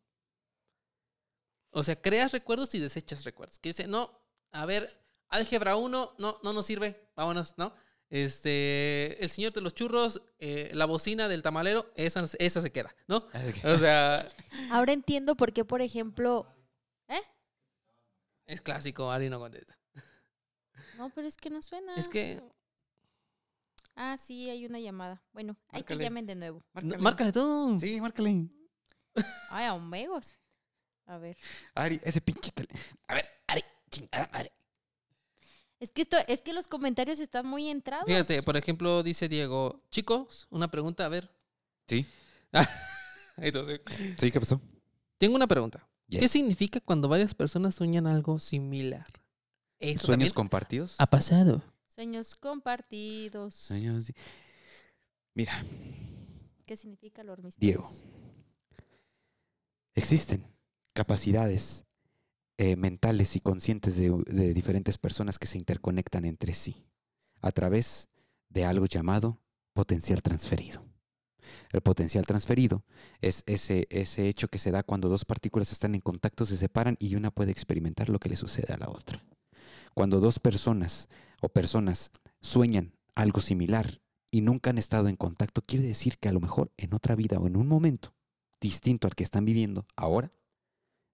O sea, creas recuerdos y desechas recuerdos. Que dice, no, a ver, álgebra 1, no, no nos sirve, vámonos, ¿no? Este, el señor de los churros, eh, la bocina del tamalero, esa, esa se queda, ¿no? [laughs] O sea, Ahora entiendo por qué, por ejemplo. ¿Eh? es clásico, Ari no contesta. No, pero es que no suena. Es que, Ah, sí, hay una llamada. Bueno, hay que Márcale. llamen de nuevo. no, márcale tú. Sí, márcale. Ay, a Omegos. A ver. Ari, ese pinche tele- A ver, Ari, chingada madre. Es que esto, es que los comentarios están muy entrados. Fíjate, por ejemplo, dice Diego, chicos, una pregunta, a ver. Sí. [laughs] Entonces, Sí, ¿qué pasó? tengo una pregunta. ¿Qué significa cuando varias personas sueñan algo similar? ¿Eso ¿Sueños compartidos? ha pasado? Sueños compartidos. Sueños. di- Mira, ¿Qué significa lo Diego. existen capacidades eh, mentales y conscientes de, de diferentes personas que se interconectan entre sí a través de algo llamado potencial transferido. El potencial transferido es ese, ese hecho que se da cuando dos partículas están en contacto, se separan y una puede experimentar lo que le sucede a la otra. Cuando dos personas o personas sueñan algo similar y nunca han estado en contacto, quiere decir que a lo mejor en otra vida o en un momento distinto al que están viviendo ahora,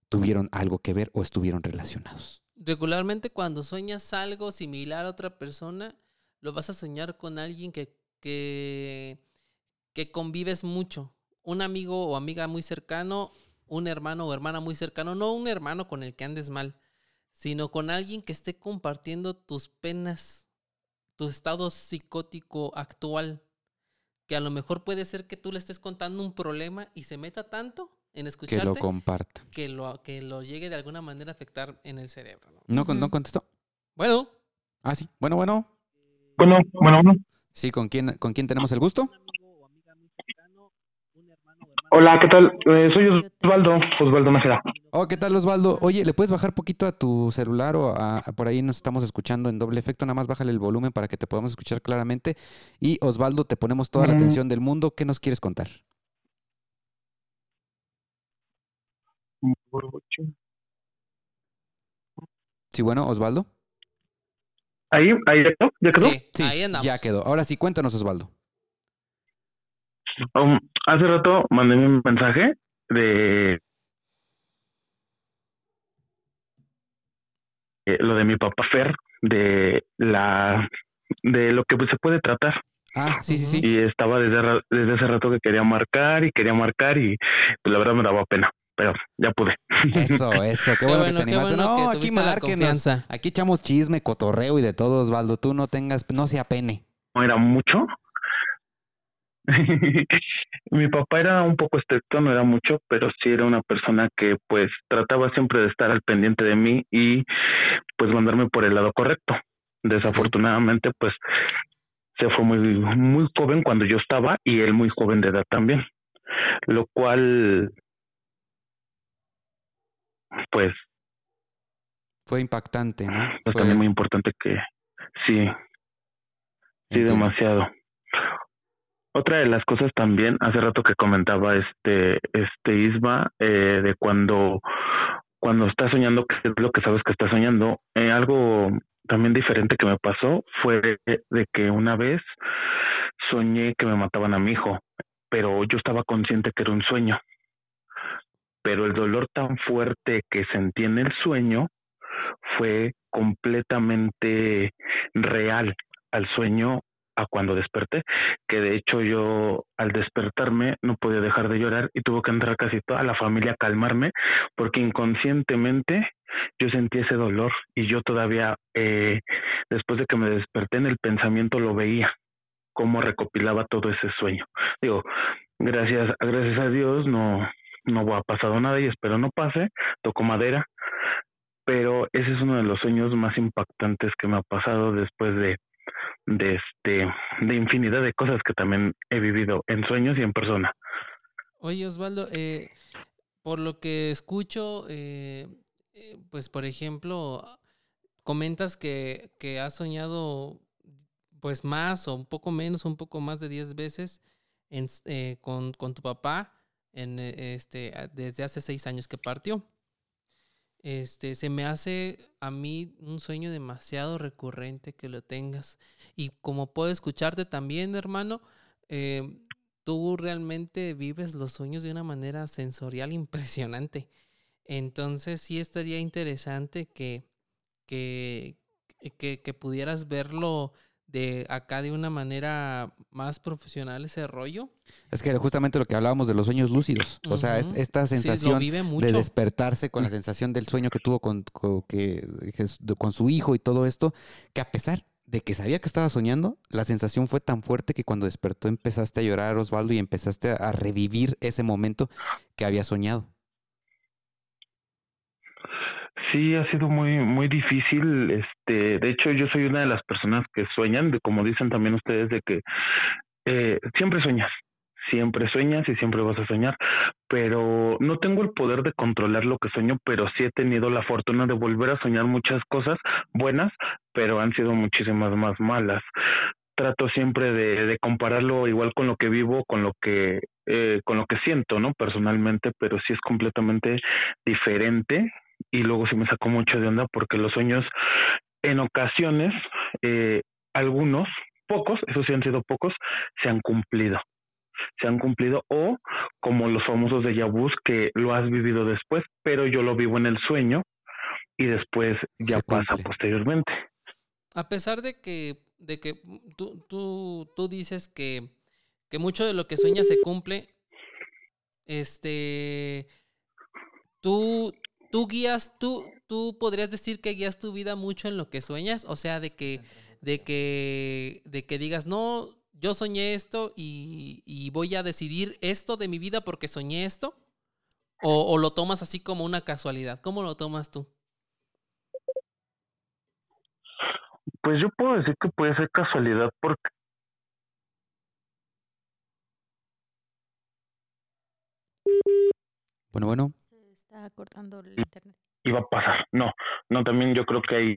tuvieron algo que ver o estuvieron relacionados. Regularmente cuando sueñas algo similar a otra persona, lo vas a soñar con alguien que, que, que convives mucho. Un amigo o amiga muy cercano, un hermano o hermana muy cercano, no un hermano con el que andes mal, sino con alguien que esté compartiendo tus penas, tu estado psicótico actual, que a lo mejor puede ser que tú le estés contando un problema y se meta tanto en Que escucharte lo comparta. que lo, que lo llegue de alguna manera a afectar en el cerebro. ¿no? ¿No. ¿No contestó? Bueno, Ah, sí. Bueno, bueno. Bueno, bueno, bueno. Sí, ¿con quién, ¿con quién tenemos el gusto? Hola, ¿qué tal? Eh, soy Osvaldo, Osvaldo Nájera. Oh, ¿qué tal, Osvaldo? Oye, ¿le puedes bajar poquito a tu celular o a, a- por ahí nos estamos escuchando en doble efecto? Nada más bájale el volumen para que te podamos escuchar claramente. Y Osvaldo, te ponemos toda la Ujú. atención del mundo. ¿Qué nos quieres contar? Sí, bueno, Osvaldo. Ahí, ahí ya quedó, ya quedó. sí, Sí, ahí andamos. ya quedó. Ahora sí, cuéntanos, Osvaldo. Um, hace rato mandé un mensaje de eh, lo de mi papá Fer, de la de lo que pues, se puede tratar. Ah, sí, sí, sí. Y estaba desde, desde hace rato que quería marcar y quería marcar y pues la verdad me daba pena, pero ya pude. Eso, [laughs] eso. Qué, Qué bueno, bueno, que te animaste. bueno no, que aquí confianza. Aquí echamos chisme, cotorreo y de todo, Osvaldo. Tú no tengas, no sea pene. no era mucho. [laughs] Mi papá era un poco estricto, no era mucho, pero sí era una persona que pues trataba siempre de estar al pendiente de mí y pues mandarme por el lado correcto. Desafortunadamente pues se fue muy muy joven cuando yo estaba y él muy joven de edad también. Lo cual pues Fue impactante, ¿no? pues Fue- también muy importante que sí, Sí, entiendo. demasiado. Otra de las cosas también, hace rato que comentaba este, este Isma, eh, de cuando, cuando estás soñando, que es lo que sabes que estás soñando, eh, algo también diferente que me pasó fue de que una vez soñé que me mataban a mi hijo, pero yo estaba consciente que era un sueño. Pero el dolor tan fuerte que sentí en el sueño fue completamente real al sueño a cuando desperté, que de hecho yo al despertarme no podía dejar de llorar y tuvo que entrar casi toda la familia a calmarme porque inconscientemente yo sentí ese dolor y yo todavía eh, después de que me desperté en el pensamiento lo veía, cómo recopilaba todo ese sueño. Digo, gracias, gracias a Dios no, no ha pasado nada y espero no pase, toco madera, pero ese es uno de los sueños más impactantes que me ha pasado después de de este de infinidad de cosas que también he vivido en sueños y en persona. Oye Osvaldo, eh, por lo que escucho, eh, eh, pues por ejemplo, comentas que, que has soñado pues más o un poco menos, un poco más de 10 veces en, con, con, tu papá en, este, desde hace seis años que partió. Este, se me hace a mí un sueño demasiado recurrente que lo tengas. Y como puedo escucharte también, hermano, eh, tú realmente vives los sueños de una manera sensorial impresionante. Entonces sí estaría interesante que, que, que, que pudieras verlo de acá de una manera más profesional ese rollo. Es que justamente lo que hablábamos de los sueños lúcidos, o sea, esta sensación de despertarse con la [clears throat] sensación del sueño que tuvo con, que, con su hijo y todo esto, que a pesar de que sabía que estaba soñando, la sensación fue tan fuerte que cuando despertó empezaste a llorar, Osvaldo, y empezaste a revivir ese momento que había soñado. Sí, ha sido muy muy difícil. Este, de hecho, yo soy una de las personas que sueñan, de como dicen también ustedes, de que eh, siempre sueñas, siempre sueñas y siempre vas a soñar, pero no tengo el poder de controlar lo que sueño, pero sí he tenido la fortuna de volver a soñar muchas cosas buenas, pero han sido muchísimas más malas. Trato siempre de, de compararlo igual con lo que vivo, con lo que eh, con lo que siento, ¿no? Personalmente, pero sí es completamente diferente y luego se me sacó mucho de onda porque los sueños en ocasiones, eh, algunos, pocos, esos sí han sido pocos, se han cumplido. Se han cumplido o como los famosos de Yabus que lo has vivido después, pero yo lo vivo en el sueño y después ya pasa posteriormente. A pesar de que, de que tú, tú, tú dices que, que mucho de lo que sueñas se cumple, este, tú, tú guías, tú, tú podrías decir que guías tu vida mucho en lo que sueñas, o sea, de que, de que, de que digas, no, yo soñé esto y, voy a decidir esto de mi vida porque soñé esto, o, o, lo tomas así como una casualidad, ¿cómo lo tomas tú? Pues yo puedo decir que puede ser casualidad porque Bueno, bueno está cortando el internet. Iba a pasar. No, no, también yo creo que hay.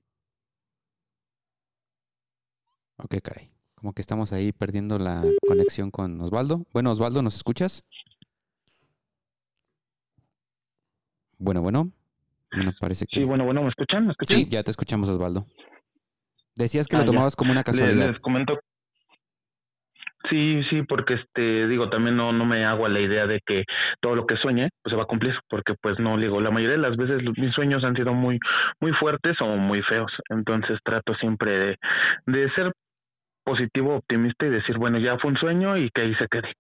Ok, caray. Como que estamos ahí perdiendo la conexión con Osvaldo. Bueno, Osvaldo, ¿nos escuchas? Bueno, bueno. Bueno, parece que... Sí, bueno, bueno, ¿me escuchan? ¿Me escuchan? Sí, ya te escuchamos, Osvaldo. Decías que lo ah, tomabas como una casualidad. les comento Sí, sí, porque este digo también no no me hago a la idea de que todo lo que sueñe pues se va a cumplir, porque pues no digo, la mayoría de las veces mis sueños han sido muy muy fuertes o muy feos, entonces trato siempre de de ser positivo, optimista y decir, bueno, ya fue un sueño y que ahí se quede.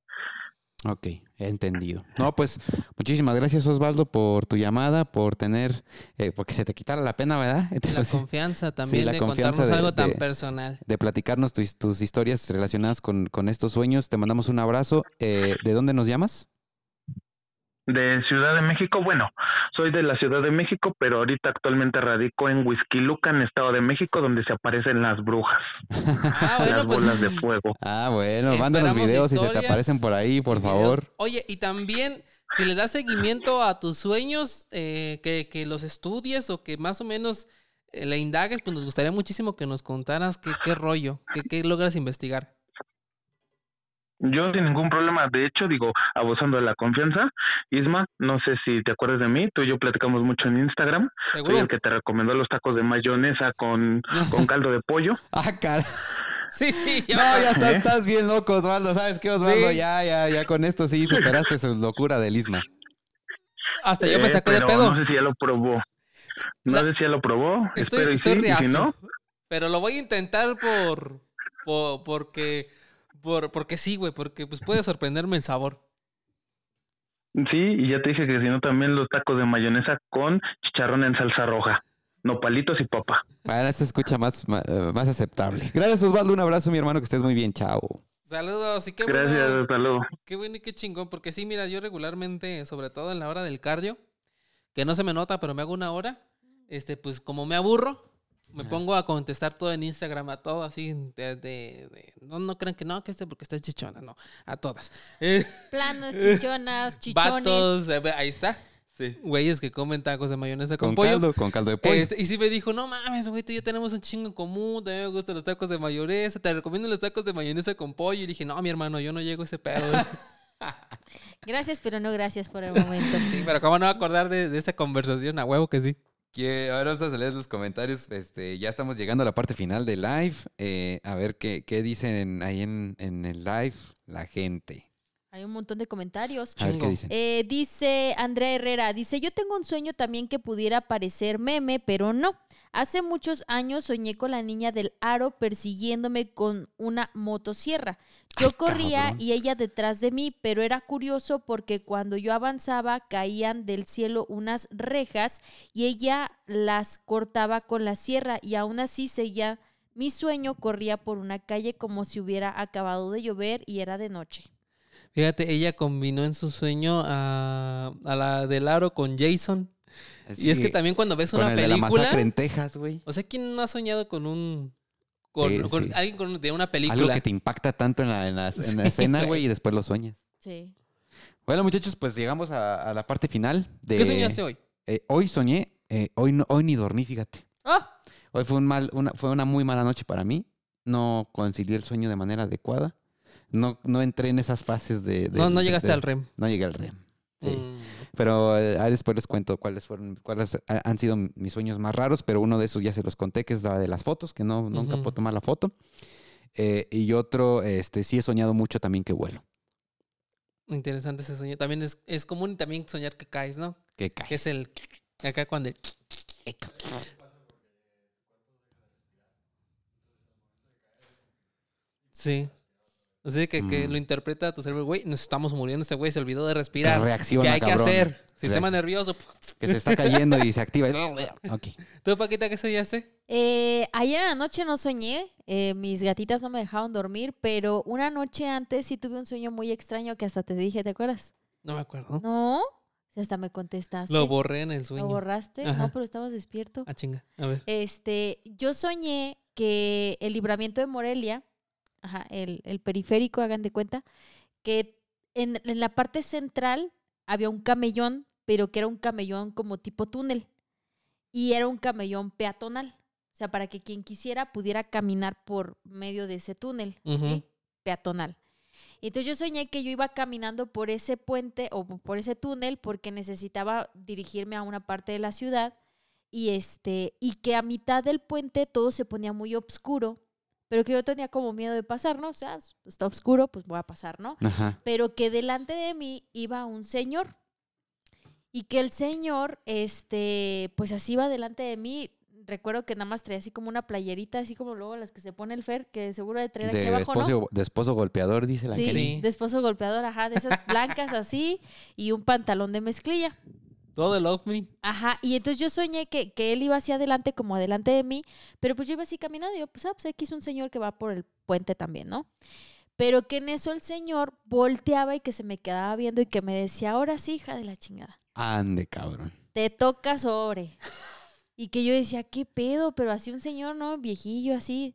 Ok, entendido. No, pues muchísimas gracias Osvaldo por tu llamada, por tener, eh, porque se te quitara la pena, ¿verdad? la confianza también de contarnos algo tan personal. De platicarnos tus, historias relacionadas con, estos sueños. Te mandamos un abrazo. Eh, ¿De dónde nos llamas? De Ciudad de México. Bueno, soy de la Ciudad de México, pero ahorita actualmente radico en Huizquilucan, Estado de México, donde se aparecen las brujas. [laughs] Ah, las pues, bolas de fuego. Ah, bueno, mándanos videos si se te aparecen por ahí, por favor. Oye, y también, si le das seguimiento a tus sueños, eh, que, que, los estudies o que más o menos eh, le indagues, pues nos gustaría muchísimo que nos contaras qué, qué rollo, qué, qué logras investigar. Yo sin ningún problema, de hecho, digo, abusando de la confianza, Isma, no sé si te acuerdas de mí, tú y yo platicamos mucho en Instagram. ¿Seguro? Soy el que te recomendó los tacos de mayonesa con, [laughs] con caldo de pollo. Ah, cara. Sí, sí, ya. No, ya estás, estás, bien loco, Osvaldo. ¿Sabes qué, Osvaldo? Ya, ya, ya con esto sí superaste su locura del Isma. Hasta yo me eh, saqué de pedo. No sé si ya lo probó. No sé si ya lo probó. Estoy, Espero y si no. Pero lo voy a intentar por, por porque por, porque sí, güey, porque pues puede sorprenderme el sabor. Sí, y ya te dije que si no también los tacos de mayonesa con chicharrón en salsa roja. Nopalitos y papa. Ahora se escucha más, eh, más aceptable. Gracias, Osvaldo. Un abrazo, mi hermano, que estés muy bien. Chao. Saludos y qué Gracias, bueno. hasta luego. Qué bueno y qué chingón, porque sí, mira, yo regularmente, sobre todo en la hora del cardio, que no se me nota, pero me hago una hora, este, pues como me aburro, me pongo a contestar todo en Instagram, a todo así, de, de- de- no, no crean que no, que este porque está chichona, no, a todas. [laughs] Planas, chichonas, chichones. vatos, eh, ahí está, Sí. güeyes que comen tacos de mayonesa con, Con pollo. caldo, con caldo de pollo. Este, y sí me dijo, no mames, güey, tú y yo tenemos un chingo en común, también me gustan los tacos de mayonesa, te recomiendo los tacos de mayonesa con pollo. Y dije, no, mi hermano, yo no llego a ese pedo. [laughs] Gracias, pero no gracias por el momento. sí, pero ¿cómo no acordar de, de esa conversación? A huevo que sí. Que ahora vamos a leer los comentarios. Este, ya estamos llegando a la parte final del live. Eh, a ver qué, qué dicen ahí en, en el live la gente. Hay un montón de comentarios. A ver qué dicen. Eh, dice Andrea Herrera, dice, yo tengo un sueño también que pudiera parecer meme, pero no. Hace muchos años soñé con la niña del aro persiguiéndome con una motosierra. Yo Ay, corría cabrón. y ella detrás de mí, pero era curioso porque cuando yo avanzaba caían del cielo unas rejas y ella las cortaba con la sierra y aún así seguía mi sueño, corría por una calle como si hubiera acabado de llover y era de noche. Fíjate, ella combinó en su sueño a, a la del aro con Jason. y es que también cuando ves con una el de la película. masacre en Texas, güey. O sea, ¿quién no ha soñado con un. con, Sí, con sí. alguien con- de una Algo película? que te impacta tanto en la, en la- en la [laughs] Sí, escena, güey. y después lo sueñas. Sí. Bueno, muchachos, pues llegamos a, a la parte final de. ¿Qué soñaste hoy? Eh, hoy soñé, eh, hoy, no, hoy ni dormí, fíjate. ¡Oh! Hoy fue, un mal, una, fue una muy mala noche para mí. No concilié el sueño de manera adecuada. No, no entré en esas fases de... de- no, llegaste de- al REM. No llegué al REM. Sí. Mm. Pero eh, después les cuento cuáles fueron, cuáles ha- han sido mis sueños más raros, pero uno de esos ya se los conté, que es la de las fotos, que no, nunca puedo tomar la foto. Eh, y otro, este, sí he soñado mucho también que vuelo, Interesante ese sueño. También es, es común también soñar que caes, ¿no? que caes. Que es el. Acá cuando. el- Sí. O sea, que, que Mm. lo interpreta tu cerebro, güey, nos estamos muriendo, este güey se olvidó de respirar. Reacciona, ¿Qué hay cabrón. que hacer? Sistema nervioso. Que se está cayendo y se activa. [laughs] ok. ¿Tú, Paquita, qué soñaste? Eh, ayer en la noche no soñé, eh, mis gatitas no me dejaron dormir, pero una noche antes sí tuve un sueño muy extraño que hasta te dije, ¿te acuerdas? No me acuerdo. No, Si hasta me contestaste. Lo borré en el ¿Lo sueño. borraste? Ajá. No, pero estabas despierto. Ah, chinga. A ver. Este, yo soñé que el libramiento de Morelia, ajá, el, el periférico, hagan de cuenta, que en, en la parte central había un camellón, pero que era un camellón como tipo túnel. Y era un camellón peatonal. O sea, para que quien quisiera pudiera caminar por medio de ese túnel, ¿sí? Peatonal. Entonces yo soñé que yo iba caminando por ese puente o por ese túnel porque necesitaba dirigirme a una parte de la ciudad y este y que a mitad del puente todo se ponía muy oscuro, pero que yo tenía como miedo de pasar, ¿no? O sea, está oscuro, pues voy a pasar, ¿no? Ajá. Pero que delante de mí iba un señor y que el señor, este, pues así iba delante de mí. Recuerdo que nada más traía así como una playerita, así como luego las que se pone el Fer, que seguro de traer aquí De ¿no? esposo, de esposo golpeador, dice la Sí, Kelly. Sí. de esposo golpeador, ajá, de esas blancas así, y un pantalón de mezclilla. Todo el Love Me. Ajá, y entonces yo soñé que, que él iba hacia adelante, como adelante de mí, pero pues yo iba así caminando, y yo, pues, ah, pues aquí es un señor que va por el puente también, ¿no? Pero que en eso el señor volteaba y que se me quedaba viendo y que me decía, ahora sí, hija de la chingada, Ande, cabrón. te toca sobre. Y que yo decía, ¿qué pedo? Pero así un señor, ¿no? Viejillo, así.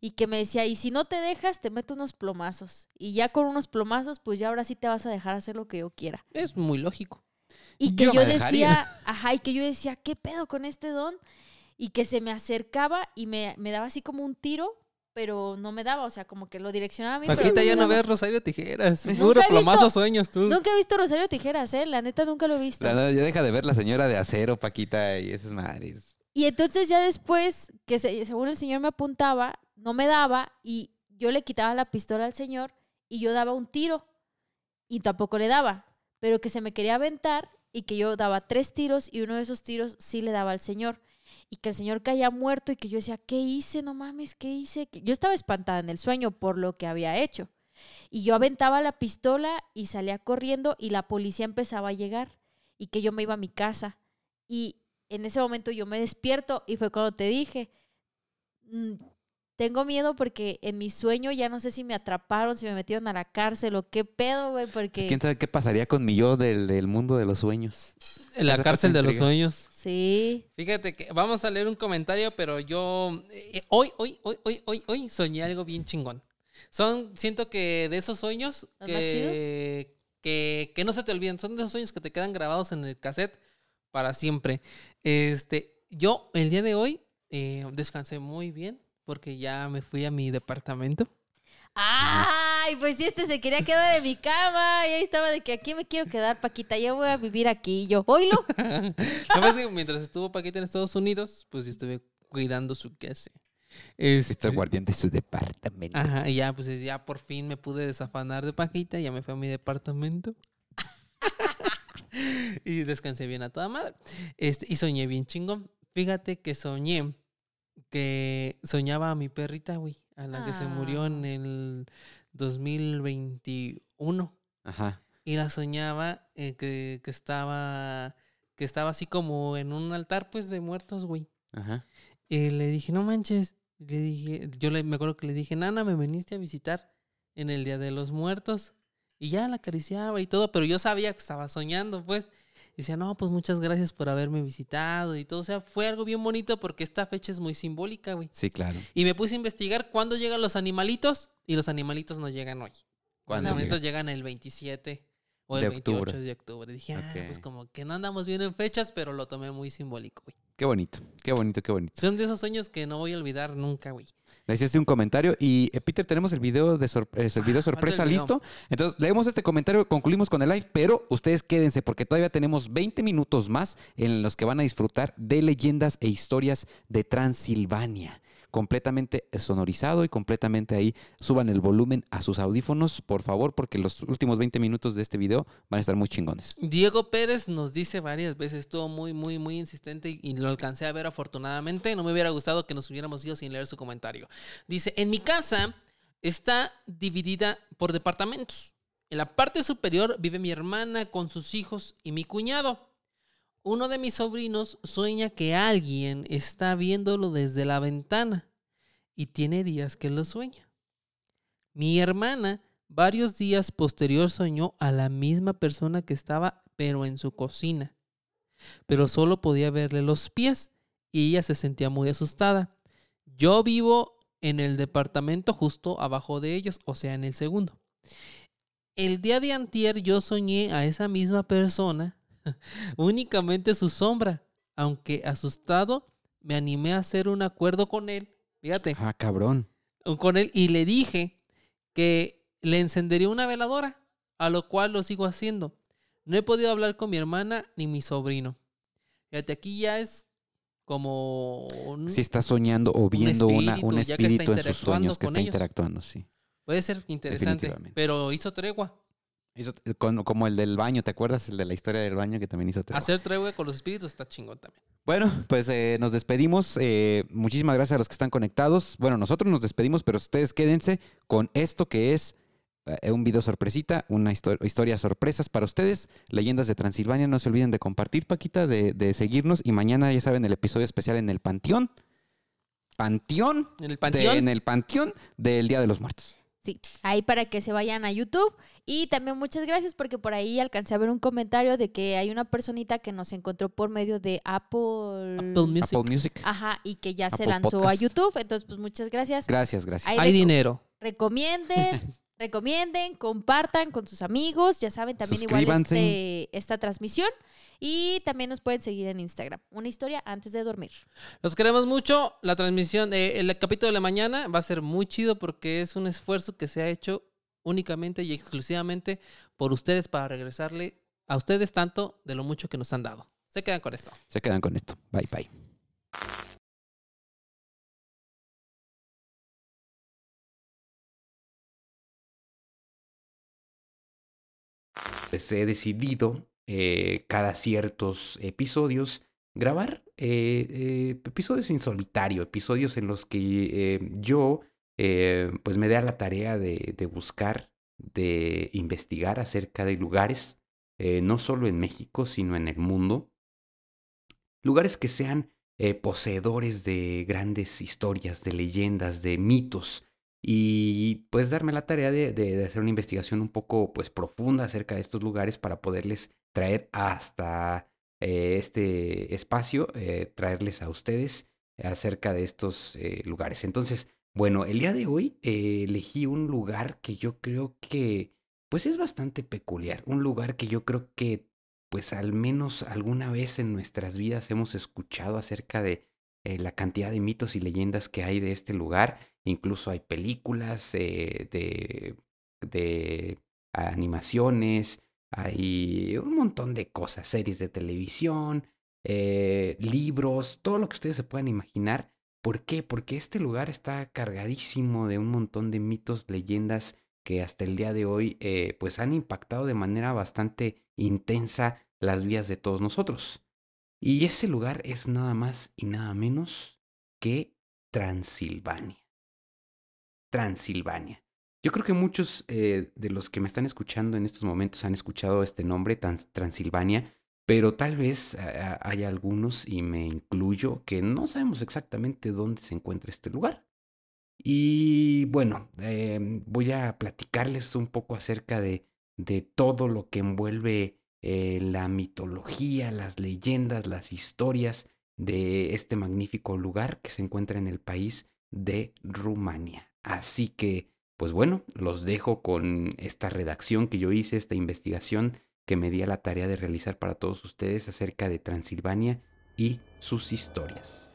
Y que me decía, y si no te dejas, te meto unos plomazos. Y ya con unos plomazos, pues ya ahora sí te vas a dejar hacer lo que yo quiera. Es muy lógico. Y que Yo decía, ajá, y que yo decía, ¿qué pedo con este don? Y que se me acercaba y me, me daba así como un tiro, pero no me daba, o sea, como que lo direccionaba a mí. Paquita ya no ves Rosario Tijeras. [laughs] Puro plomazo sueños tú. Nunca he visto Rosario Tijeras, ¿eh? La neta nunca lo he visto. La neta, ya deja de ver la señora de acero, Paquita, y esas madres. Y entonces ya después, que se- según el señor me apuntaba, no me daba y yo le quitaba la pistola al señor y yo daba un tiro y tampoco le daba, pero que se me quería aventar y que yo daba tres tiros y uno de esos tiros sí le daba al señor y que el señor caía muerto y que yo decía, ¿qué hice? No mames, ¿qué hice? Yo estaba espantada en el sueño por lo que había hecho. Y yo aventaba la pistola y salía corriendo y la policía empezaba a llegar y que yo me iba a mi casa. Y en ese momento yo me despierto y fue cuando te dije, "Mm, tengo miedo porque en mi sueño ya no sé si me atraparon, si me metieron a la cárcel o qué pedo, güey, porque... ¿Quién sabe qué pasaría con mi yo del, del mundo de los sueños? En la Esa cárcel de los sueños. Sí. Fíjate que vamos a leer un comentario, pero yo eh, hoy, hoy, hoy, hoy, hoy, hoy soñé algo bien chingón. Son, siento que de esos sueños que, que, que no se te olvidan, son de esos sueños que te quedan grabados en el cassette para siempre. Este, yo el día de hoy eh, descansé muy bien porque ya me fui a mi departamento. Ay, pues si este se quería quedar en mi cama y ahí estaba de que aquí me quiero quedar, Paquita, ya voy a vivir aquí. Y yo, oílo. Verdad [laughs] es que mientras estuvo Paquita en Estados Unidos, pues yo estuve cuidando su casa. Este Este, guardián de su departamento. Ajá, y ya, pues ya por fin me pude desafanar de Paquita, ya me fui a mi departamento. [laughs] y descansé bien a toda madre. Este, y soñé bien chingón. Fíjate que soñé que soñaba a mi perrita, güey, a la que se murió en Ah. el 2021. Ajá. Y la soñaba eh, que, que estaba que estaba así como en un altar, pues, de muertos, güey. Ajá. Y le dije, no manches. Le dije, yo le, me acuerdo que le dije, Nana, me viniste a visitar en el Día de los Muertos. Y ya la acariciaba y todo, pero yo sabía que estaba soñando, pues. Y decía, no, pues muchas gracias por haberme visitado y todo. O sea, fue algo bien bonito porque esta fecha es muy simbólica, güey. Sí, claro. Y me puse a investigar cuándo llegan los animalitos y los animalitos no llegan hoy. Los ¿Cuándo animalitos llegan el 27 o el De 28 octubre. de octubre. Dije, ah, pues como que no andamos bien en fechas, pero lo tomé muy simbólico, güey. Qué bonito, qué bonito, qué bonito. Son de esos sueños que no voy a olvidar nunca, güey. Le hiciste un comentario y eh, Peter, tenemos el video de sor- eh, el video Ah, sorpresa listo. Entonces, leemos este comentario, concluimos con el live, pero ustedes quédense porque todavía tenemos 20 minutos más en los que van a disfrutar de leyendas e historias de Transilvania. Completamente sonorizado y completamente ahí. Suban el volumen a sus audífonos, por favor, porque los últimos 20 minutos de este video van a estar muy chingones. Diego Pérez nos dice varias veces, estuvo muy, muy, muy insistente y- lo alcancé a ver afortunadamente. No me hubiera gustado que nos hubiéramos ido sin leer su comentario. Dice, en mi casa está dividida por departamentos. En la parte superior vive mi hermana con sus hijos y mi cuñado. Uno de mis sobrinos sueña que alguien está viéndolo desde la ventana y tiene días que lo sueña. Mi hermana varios días posterior soñó a la misma persona que estaba pero en su cocina. Pero solo podía verle los pies y ella se sentía muy asustada. Yo vivo en el departamento justo abajo de ellos, o sea, en el segundo. El día de antier yo soñé a esa misma persona, [laughs] únicamente su sombra, aunque asustado me animé a hacer un acuerdo con él. Fíjate, Ah, cabrón. con él y le dije que le encendería una veladora, a lo cual lo sigo haciendo. No he podido hablar con mi hermana ni mi sobrino. Fíjate, aquí ya es como un- Si está soñando o viendo una- espíritu, un ya que está espíritu en sus sueños que está ellos. interactuando, sí. puede ser interesante, pero hizo tregua. Hizo- con- como el del baño, ¿te acuerdas? El de la historia del baño que también hizo tregua. Hacer tregua con los espíritus está chingón también. Bueno, pues eh, nos despedimos. Eh, muchísimas gracias a los que están conectados. Bueno, nosotros nos despedimos, pero ustedes quédense con esto que es eh, un video sorpresita, una histo- historia sorpresas para ustedes. Leyendas de Transilvania. No se olviden de compartir, Paquita, de, de seguirnos. Y mañana, ya saben, el episodio especial en el Panteón. Panteón. En el de- panteón. en el Panteón del Día de los Muertos. Sí, ahí para que se vayan a YouTube. Y también muchas gracias porque por ahí alcancé a ver un comentario de que hay una personita que nos encontró por medio de Apple. Apple Music. Apple Music. Ajá, y que ya se lanzó a. YouTube. Entonces, pues muchas gracias. Gracias, gracias. Ahí Hay dinero. Recomienden, [laughs] recomienden, compartan con sus amigos. Ya saben, también igual este, esta transmisión. Y también nos pueden seguir en Instagram. Una historia antes de dormir. Los queremos mucho. La transmisión, eh, el capítulo de la mañana va a ser muy chido porque es un esfuerzo que se ha hecho únicamente y exclusivamente por ustedes para regresarle a ustedes tanto de lo mucho que nos han dado. Se quedan con esto. Se quedan con esto. Bye, bye. Pues he decidido eh, cada ciertos episodios grabar eh, eh, episodios en solitario, episodios en los que yo pues me dé a la tarea de, buscar, de investigar acerca de lugares, no solo en México, sino en el mundo, lugares que sean poseedores de grandes historias, de leyendas, de mitos, y pues darme la tarea de, hacer una investigación un poco pues profunda acerca de estos lugares para poderles traer hasta eh, este espacio, eh, traerles a ustedes acerca de estos lugares. Entonces, bueno, el día de hoy elegí un lugar que yo creo que pues es bastante peculiar, un lugar que yo creo que pues al menos alguna vez en nuestras vidas hemos escuchado acerca de eh, la cantidad de mitos y leyendas que hay de este lugar. Incluso hay películas eh, de, animaciones, hay un montón de cosas, series de televisión, eh, libros, todo lo que ustedes se puedan imaginar. ¿Por qué? Porque este lugar está cargadísimo de un montón de mitos, leyendas que hasta el día de hoy pues han impactado de manera bastante intensa las vías de todos nosotros. Y ese lugar es nada más y nada menos que Transilvania. Transilvania. Yo creo que muchos eh, de los que me están escuchando en estos momentos han escuchado este nombre, Transilvania, pero tal vez haya algunos, y me incluyo, que no sabemos exactamente dónde se encuentra este lugar. Y bueno, em, voy a platicarles un poco acerca de, de todo lo que envuelve eh, la mitología, las leyendas, las historias de este magnífico lugar que se encuentra en el país de Rumania. Así que, pues bueno, los dejo con esta redacción que yo hice, esta investigación que me di a la tarea de realizar para todos ustedes acerca de Transilvania y sus historias.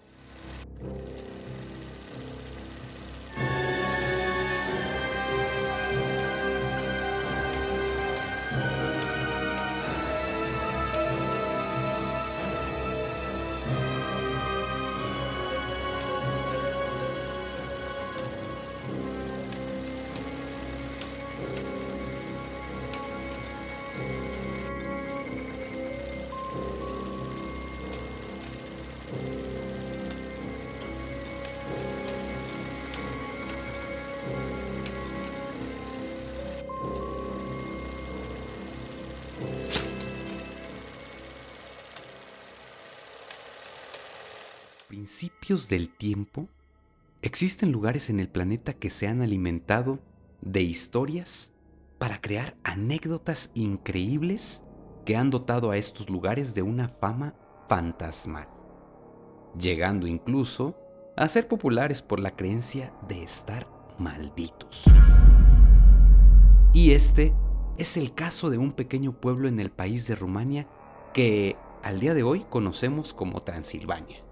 Principios del tiempo, existen lugares en el planeta que se han alimentado de historias para crear anécdotas increíbles que han dotado a estos lugares de una fama fantasmal, llegando incluso a ser populares por la creencia de estar malditos. Y este es el caso de un pequeño pueblo en el país de Rumania que al día de hoy conocemos como Transilvania.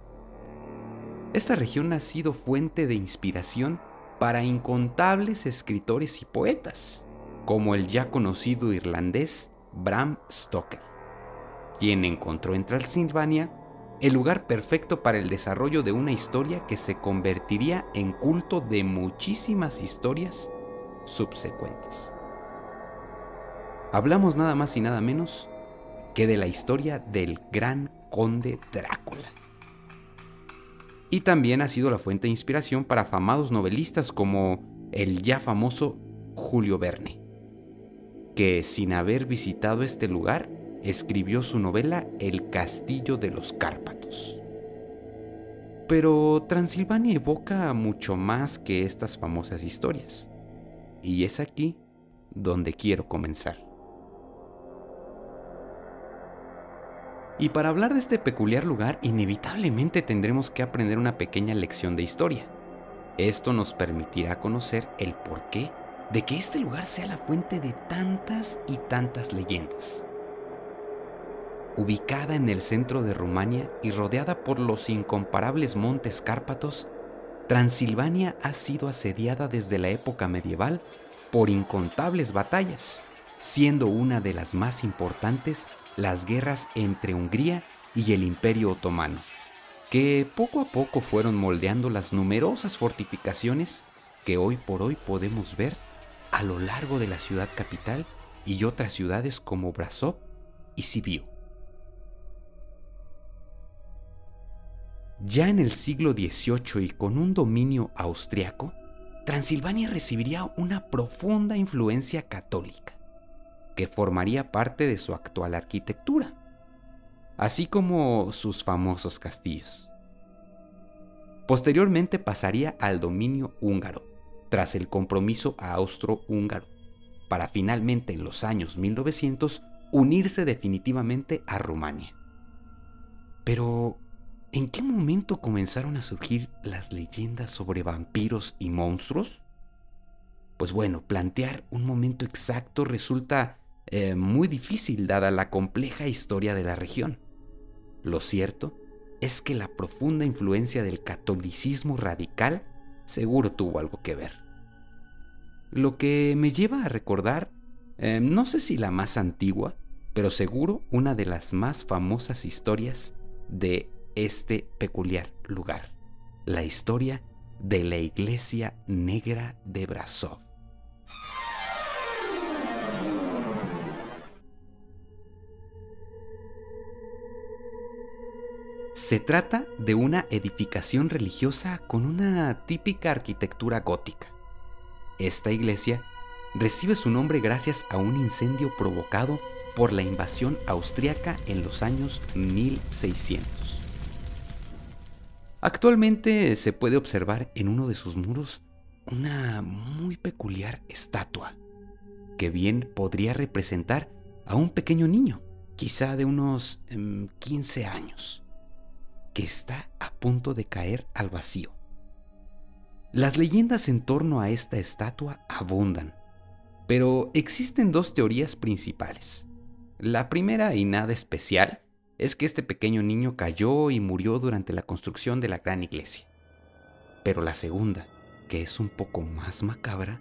Esta región ha sido fuente de inspiración para incontables escritores y poetas, como el ya conocido irlandés Bram Stoker, quien encontró en Transilvania el lugar perfecto para el desarrollo de una historia que se convertiría en culto de muchísimas historias subsecuentes. Hablamos nada más y nada menos que de la historia del gran conde Drácula y también ha sido la fuente de inspiración para afamados novelistas como el ya famoso Julio Verne, que sin haber visitado este lugar escribió su novela El Castillo de los Cárpatos. Pero Transilvania evoca mucho más que estas famosas historias, y es aquí donde quiero comenzar. Y para hablar de este peculiar lugar, inevitablemente tendremos que aprender una pequeña lección de historia. Esto nos permitirá conocer el porqué de que este lugar sea la fuente de tantas y tantas leyendas. Ubicada en el centro de Rumania y rodeada por los incomparables montes Cárpatos, Transilvania ha sido asediada desde la época medieval por incontables batallas, siendo una de las más importantes las guerras entre Hungría y el Imperio Otomano, que poco a poco fueron moldeando las numerosas fortificaciones que hoy por hoy podemos ver a lo largo de la ciudad capital y otras ciudades como Brasov y Sibiu. Ya en el siglo XVIII y con un dominio austriaco, Transilvania recibiría una profunda influencia católica que formaría parte de su actual arquitectura. así como sus famosos castillos. Posteriormente pasaría al dominio húngaro, tras el compromiso austro-húngaro, para finalmente en los años 1900 unirse definitivamente a Rumania. Pero, ¿en qué momento comenzaron a surgir las leyendas sobre vampiros y monstruos? Pues bueno, plantear un momento exacto resulta eh, muy difícil dada la compleja historia de la región. Lo cierto es que la profunda influencia del catolicismo radical seguro tuvo algo que ver. Lo que me lleva a recordar, eh, no sé si la más antigua, pero seguro una de las más famosas historias de este peculiar lugar, la historia de la iglesia negra de Brasov. Se trata de una edificación religiosa con una típica arquitectura gótica. Esta iglesia recibe su nombre gracias a un incendio provocado por la invasión austriaca en los años 1600. Actualmente se puede observar en uno de sus muros una muy peculiar estatua, que bien podría representar a un pequeño niño, quizá de unos 15 em, años, que está a punto de caer al vacío. Las leyendas en torno a esta estatua abundan, pero existen dos teorías principales. La primera y nada especial es que este pequeño niño cayó y murió durante la construcción de la gran iglesia. Pero la segunda, que es un poco más macabra,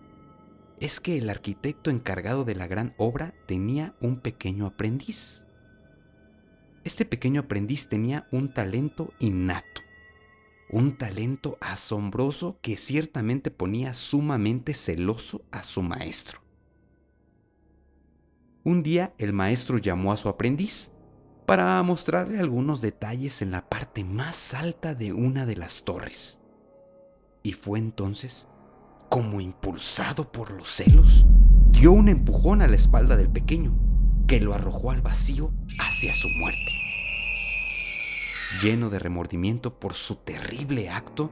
es que el arquitecto encargado de la gran obra tenía un pequeño aprendiz. Este pequeño aprendiz tenía un talento innato, un talento asombroso que ciertamente ponía sumamente celoso a su maestro. Un día el maestro llamó a su aprendiz para mostrarle algunos detalles en la parte más alta de una de las torres. Y fue entonces, como impulsado por los celos, dio un empujón a la espalda del pequeño, que lo arrojó al vacío hacia su muerte. Lleno de remordimiento por su terrible acto,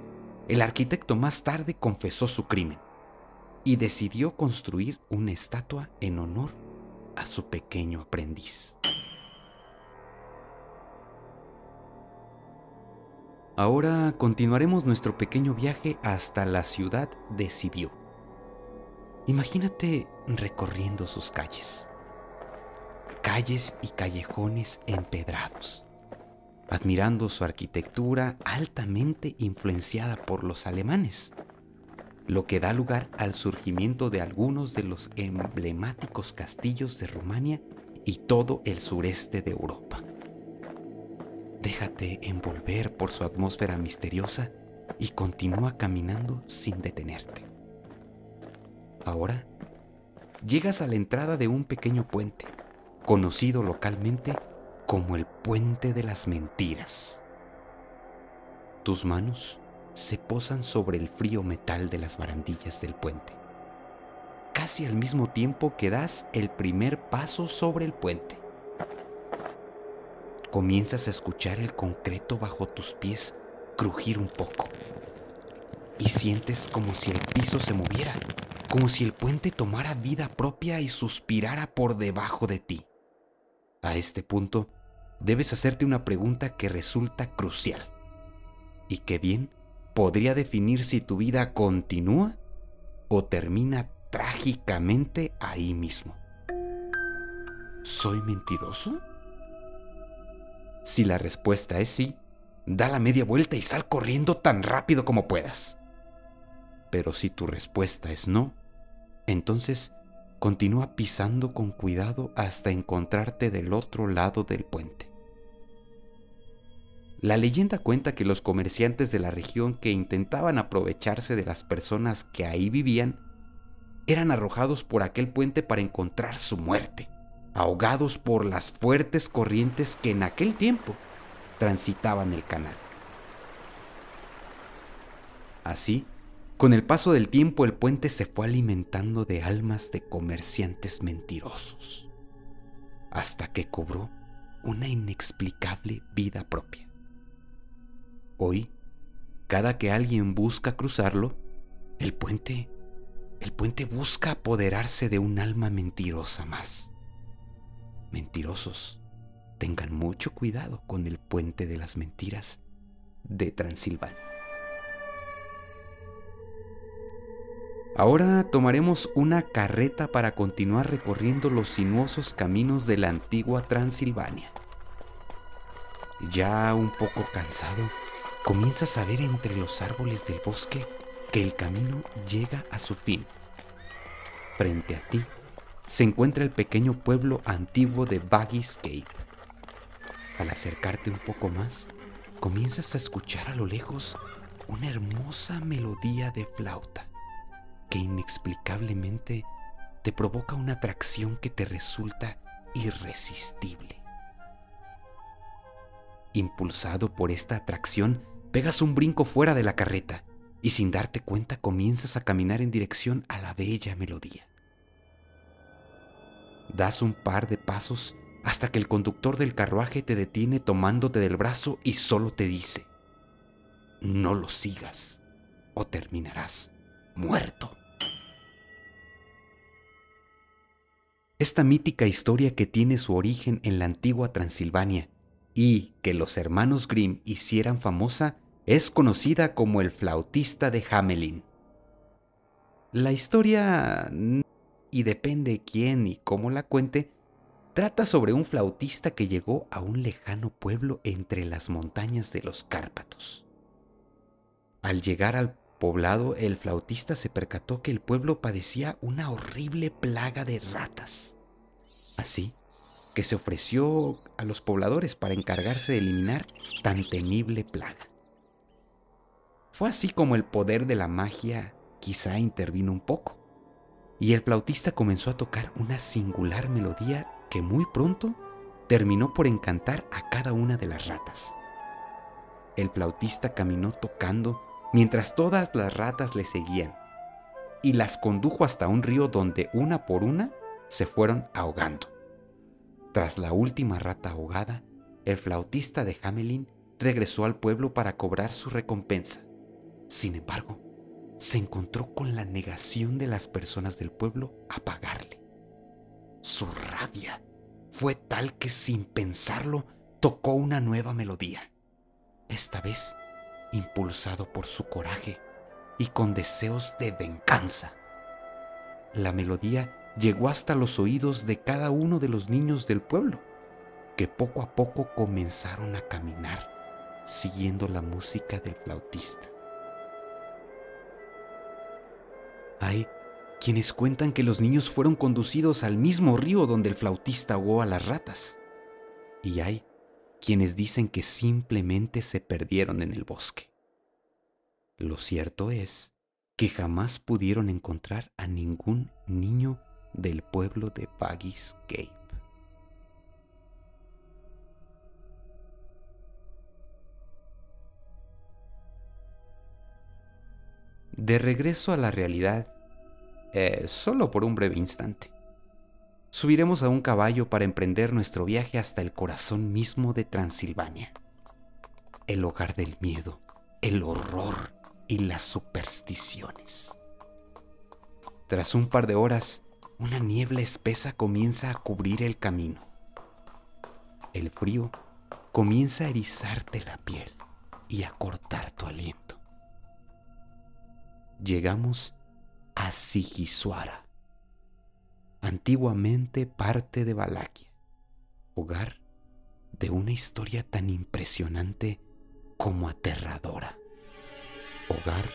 el arquitecto más tarde confesó su crimen y decidió construir una estatua en honor a su pequeño aprendiz. Ahora continuaremos nuestro pequeño viaje hasta la ciudad de Sibiu. Imagínate recorriendo sus calles. Calles y callejones empedrados, admirando su arquitectura altamente influenciada por los alemanes lo que da lugar al surgimiento de algunos de los emblemáticos castillos de Rumania y todo el sureste de Europa. Déjate envolver por su atmósfera misteriosa y continúa caminando sin detenerte. Ahora, llegas a la entrada de un pequeño puente, conocido localmente como el Puente de las Mentiras. Tus manos se posan sobre el frío metal de las barandillas del puente. Casi al mismo tiempo que das el primer paso sobre el puente. Comienzas a escuchar el concreto bajo tus pies crujir un poco. Y sientes como si el piso se moviera, como si el puente tomara vida propia y suspirara por debajo de ti. A este punto, debes hacerte una pregunta que resulta crucial y que bien podría definir si tu vida continúa o termina trágicamente ahí mismo. ¿Soy mentiroso? Si la respuesta es sí, da la media vuelta y sal corriendo tan rápido como puedas. Pero si tu respuesta es no, entonces continúa pisando con cuidado hasta encontrarte del otro lado del puente. La leyenda cuenta que los comerciantes de la región que intentaban aprovecharse de las personas que ahí vivían eran arrojados por aquel puente para encontrar su muerte, ahogados por las fuertes corrientes que en aquel tiempo transitaban el canal. Así, con el paso del tiempo el puente se fue alimentando de almas de comerciantes mentirosos, hasta que cobró una inexplicable vida propia. Hoy, cada que alguien busca cruzarlo, el puente, el puente busca apoderarse de un alma mentirosa más. Mentirosos, tengan mucho cuidado con el puente de las mentiras de Transilvania. Ahora tomaremos una carreta para continuar recorriendo los sinuosos caminos de la antigua Transilvania. Ya un poco cansado, comienzas a ver entre los árboles del bosque que el camino llega a su fin. Frente a ti se encuentra el pequeño pueblo antiguo de Baggy's Cape. Al acercarte un poco más, comienzas a escuchar a lo lejos una hermosa melodía de flauta que inexplicablemente te provoca una atracción que te resulta irresistible. Impulsado por esta atracción, pegas un brinco fuera de la carreta y sin darte cuenta comienzas a caminar en dirección a la bella melodía. Das un par de pasos hasta que el conductor del carruaje te detiene tomándote del brazo y solo te dice, no lo sigas o terminarás muerto. Esta mítica historia que tiene su origen en la antigua Transilvania y que los hermanos Grimm hicieran famosa es conocida como el flautista de Hamelin. La historia, y depende quién y cómo la cuente, trata sobre un flautista que llegó a un lejano pueblo entre las montañas de los Cárpatos. Al llegar al poblado, el flautista se percató que el pueblo padecía una horrible plaga de ratas. Así que se ofreció a los pobladores para encargarse de eliminar tan temible plaga. Fue así como el poder de la magia quizá intervino un poco, y el flautista comenzó a tocar una singular melodía que muy pronto terminó por encantar a cada una de las ratas. El flautista caminó tocando mientras todas las ratas le seguían, y las condujo hasta un río donde una por una se fueron ahogando. Tras la última rata ahogada, el flautista de Hamelin regresó al pueblo para cobrar su recompensa. Sin embargo, se encontró con la negación de las personas del pueblo a pagarle. Su rabia fue tal que sin pensarlo tocó una nueva melodía. Esta vez impulsado por su coraje y con deseos de venganza. La melodía llegó hasta los oídos de cada uno de los niños del pueblo, que poco a poco comenzaron a caminar siguiendo la música del flautista. Hay quienes cuentan que los niños fueron conducidos al mismo río donde el flautista ahogó a las ratas. Y hay quienes dicen que simplemente se perdieron en el bosque. Lo cierto es que jamás pudieron encontrar a ningún niño del pueblo de Baggy's Cape. De regreso a la realidad, eh, solo por un breve instante subiremos a un caballo para emprender nuestro viaje hasta el corazón mismo de Transilvania, el hogar del miedo, el horror y las supersticiones. Tras un par de horas, una niebla espesa comienza a cubrir el camino. El frío comienza a erizarte la piel y a cortar tu aliento. Llegamos a Sigiswara antiguamente parte de Valaquia, hogar de una historia tan impresionante como aterradora, hogar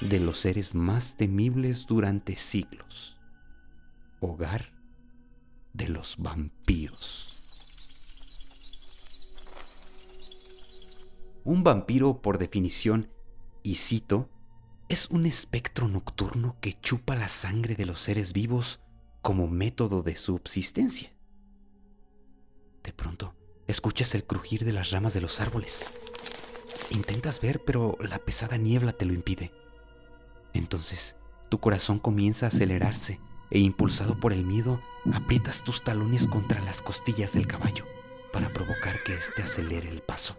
de los seres más temibles durante siglos, hogar de los vampiros. Un vampiro, por definición, y cito, es un espectro nocturno que chupa la sangre de los seres vivos como método de subsistencia. De pronto, escuchas el crujir de las ramas de los árboles. Intentas ver, pero la pesada niebla te lo impide. Entonces, tu corazón comienza a acelerarse e impulsado por el miedo, aprietas tus talones contra las costillas del caballo. para provocar que éste acelere el paso.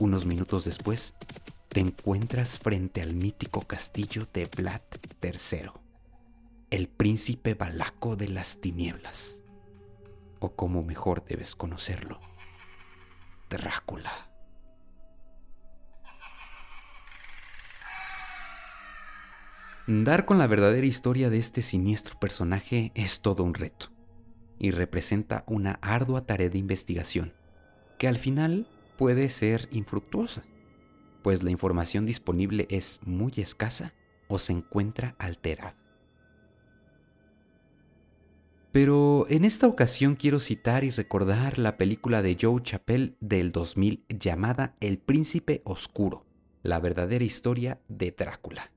Unos minutos después, te encuentras frente al mítico castillo de Vlad III, el príncipe balaco de las tinieblas, o como mejor debes conocerlo, Drácula. Dar con la verdadera historia de este siniestro personaje es todo un reto y representa una ardua tarea de investigación que al final puede ser infructuosa, pues la información disponible es muy escasa o se encuentra alterada. Pero en esta ocasión quiero citar y recordar la película de Joe Chappelle del 2000 llamada El Príncipe Oscuro, la verdadera historia de Drácula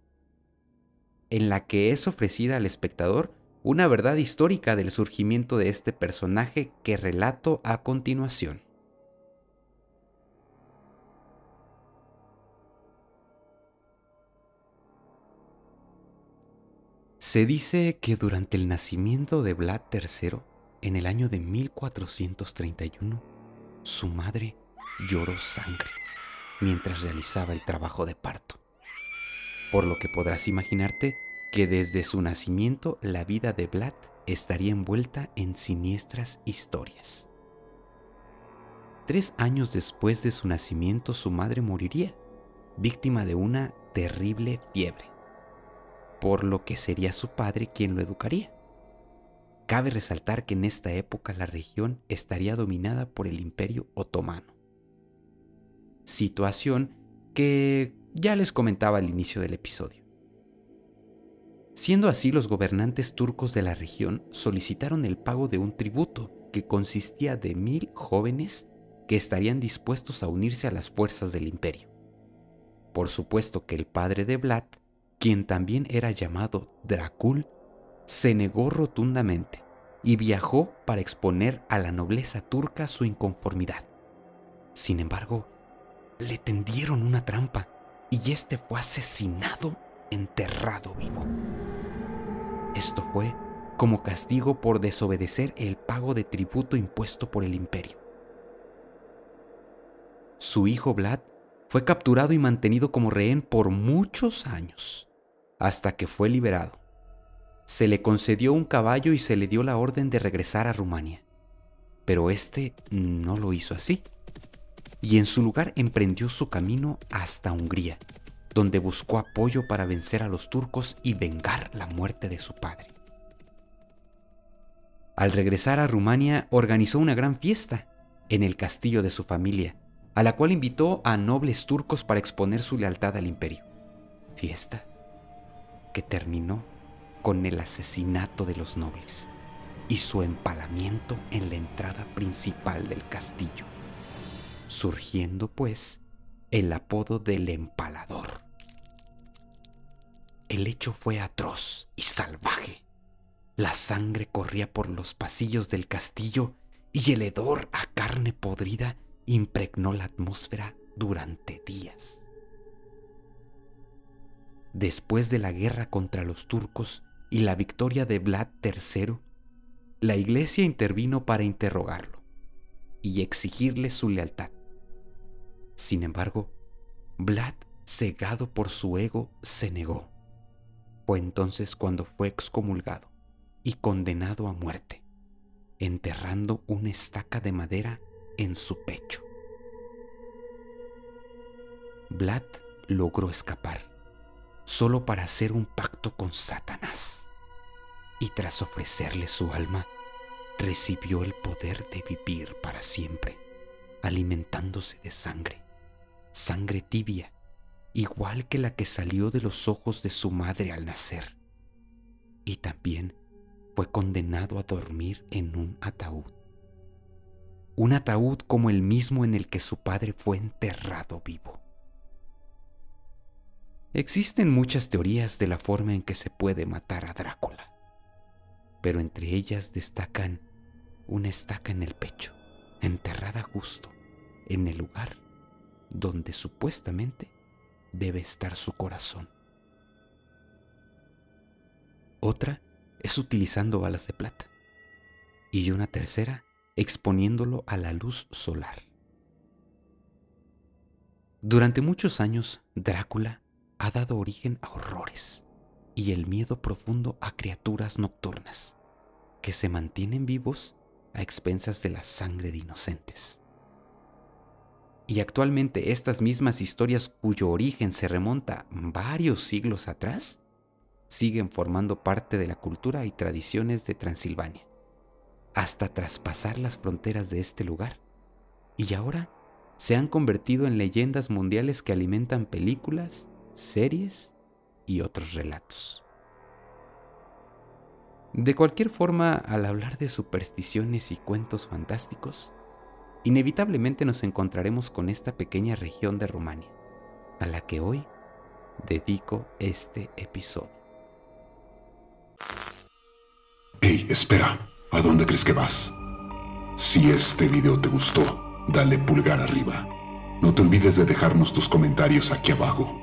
en la que es ofrecida al espectador una verdad histórica del surgimiento de este personaje que relato a continuación. Se dice que durante el nacimiento de Vlad III, en el año de 1431, su madre lloró sangre mientras realizaba el trabajo de parto por lo que podrás imaginarte que desde su nacimiento la vida de Vlad estaría envuelta en siniestras historias. Tres años después de su nacimiento su madre moriría, víctima de una terrible fiebre, por lo que sería su padre quien lo educaría. Cabe resaltar que en esta época la región estaría dominada por el imperio otomano, situación que ya les comentaba al inicio del episodio. Siendo así, los gobernantes turcos de la región solicitaron el pago de un tributo que consistía de mil jóvenes que estarían dispuestos a unirse a las fuerzas del imperio. Por supuesto que el padre de Vlad, quien también era llamado Dracul, se negó rotundamente y viajó para exponer a la nobleza turca su inconformidad. Sin embargo, le tendieron una trampa y este fue asesinado, enterrado vivo. Esto fue como castigo por desobedecer el pago de tributo impuesto por el imperio. Su hijo Vlad fue capturado y mantenido como rehén por muchos años, hasta que fue liberado. Se le concedió un caballo y se le dio la orden de regresar a Rumania, pero este no lo hizo así y en su lugar emprendió su camino hasta Hungría, donde buscó apoyo para vencer a los turcos y vengar la muerte de su padre. Al regresar a Rumania organizó una gran fiesta en el castillo de su familia, a la cual invitó a nobles turcos para exponer su lealtad al imperio. Fiesta que terminó con el asesinato de los nobles y su empalamiento en la entrada principal del castillo surgiendo pues el apodo del empalador. El hecho fue atroz y salvaje. La sangre corría por los pasillos del castillo y el hedor a carne podrida impregnó la atmósfera durante días. Después de la guerra contra los turcos y la victoria de Vlad III, la iglesia intervino para interrogarlo y exigirle su lealtad. Sin embargo, Vlad, cegado por su ego, se negó. Fue entonces cuando fue excomulgado y condenado a muerte, enterrando una estaca de madera en su pecho. Vlad logró escapar, solo para hacer un pacto con Satanás, y tras ofrecerle su alma, recibió el poder de vivir para siempre, alimentándose de sangre sangre tibia, igual que la que salió de los ojos de su madre al nacer. Y también fue condenado a dormir en un ataúd. Un ataúd como el mismo en el que su padre fue enterrado vivo. Existen muchas teorías de la forma en que se puede matar a Drácula, pero entre ellas destacan una estaca en el pecho, enterrada justo en el lugar donde supuestamente debe estar su corazón. Otra es utilizando balas de plata. Y una tercera exponiéndolo a la luz solar. Durante muchos años, Drácula ha dado origen a horrores y el miedo profundo a criaturas nocturnas que se mantienen vivos a expensas de la sangre de inocentes. Y actualmente estas mismas historias cuyo origen se remonta varios siglos atrás siguen formando parte de la cultura y tradiciones de Transilvania, hasta traspasar las fronteras de este lugar. Y ahora se han convertido en leyendas mundiales que alimentan películas, series y otros relatos. De cualquier forma, al hablar de supersticiones y cuentos fantásticos, inevitablemente nos encontraremos con esta pequeña región de Rumania, a la que hoy dedico este episodio. Hey, espera, ¿a dónde crees que vas? Si este video te gustó, dale pulgar arriba. No te olvides de dejarnos tus comentarios aquí abajo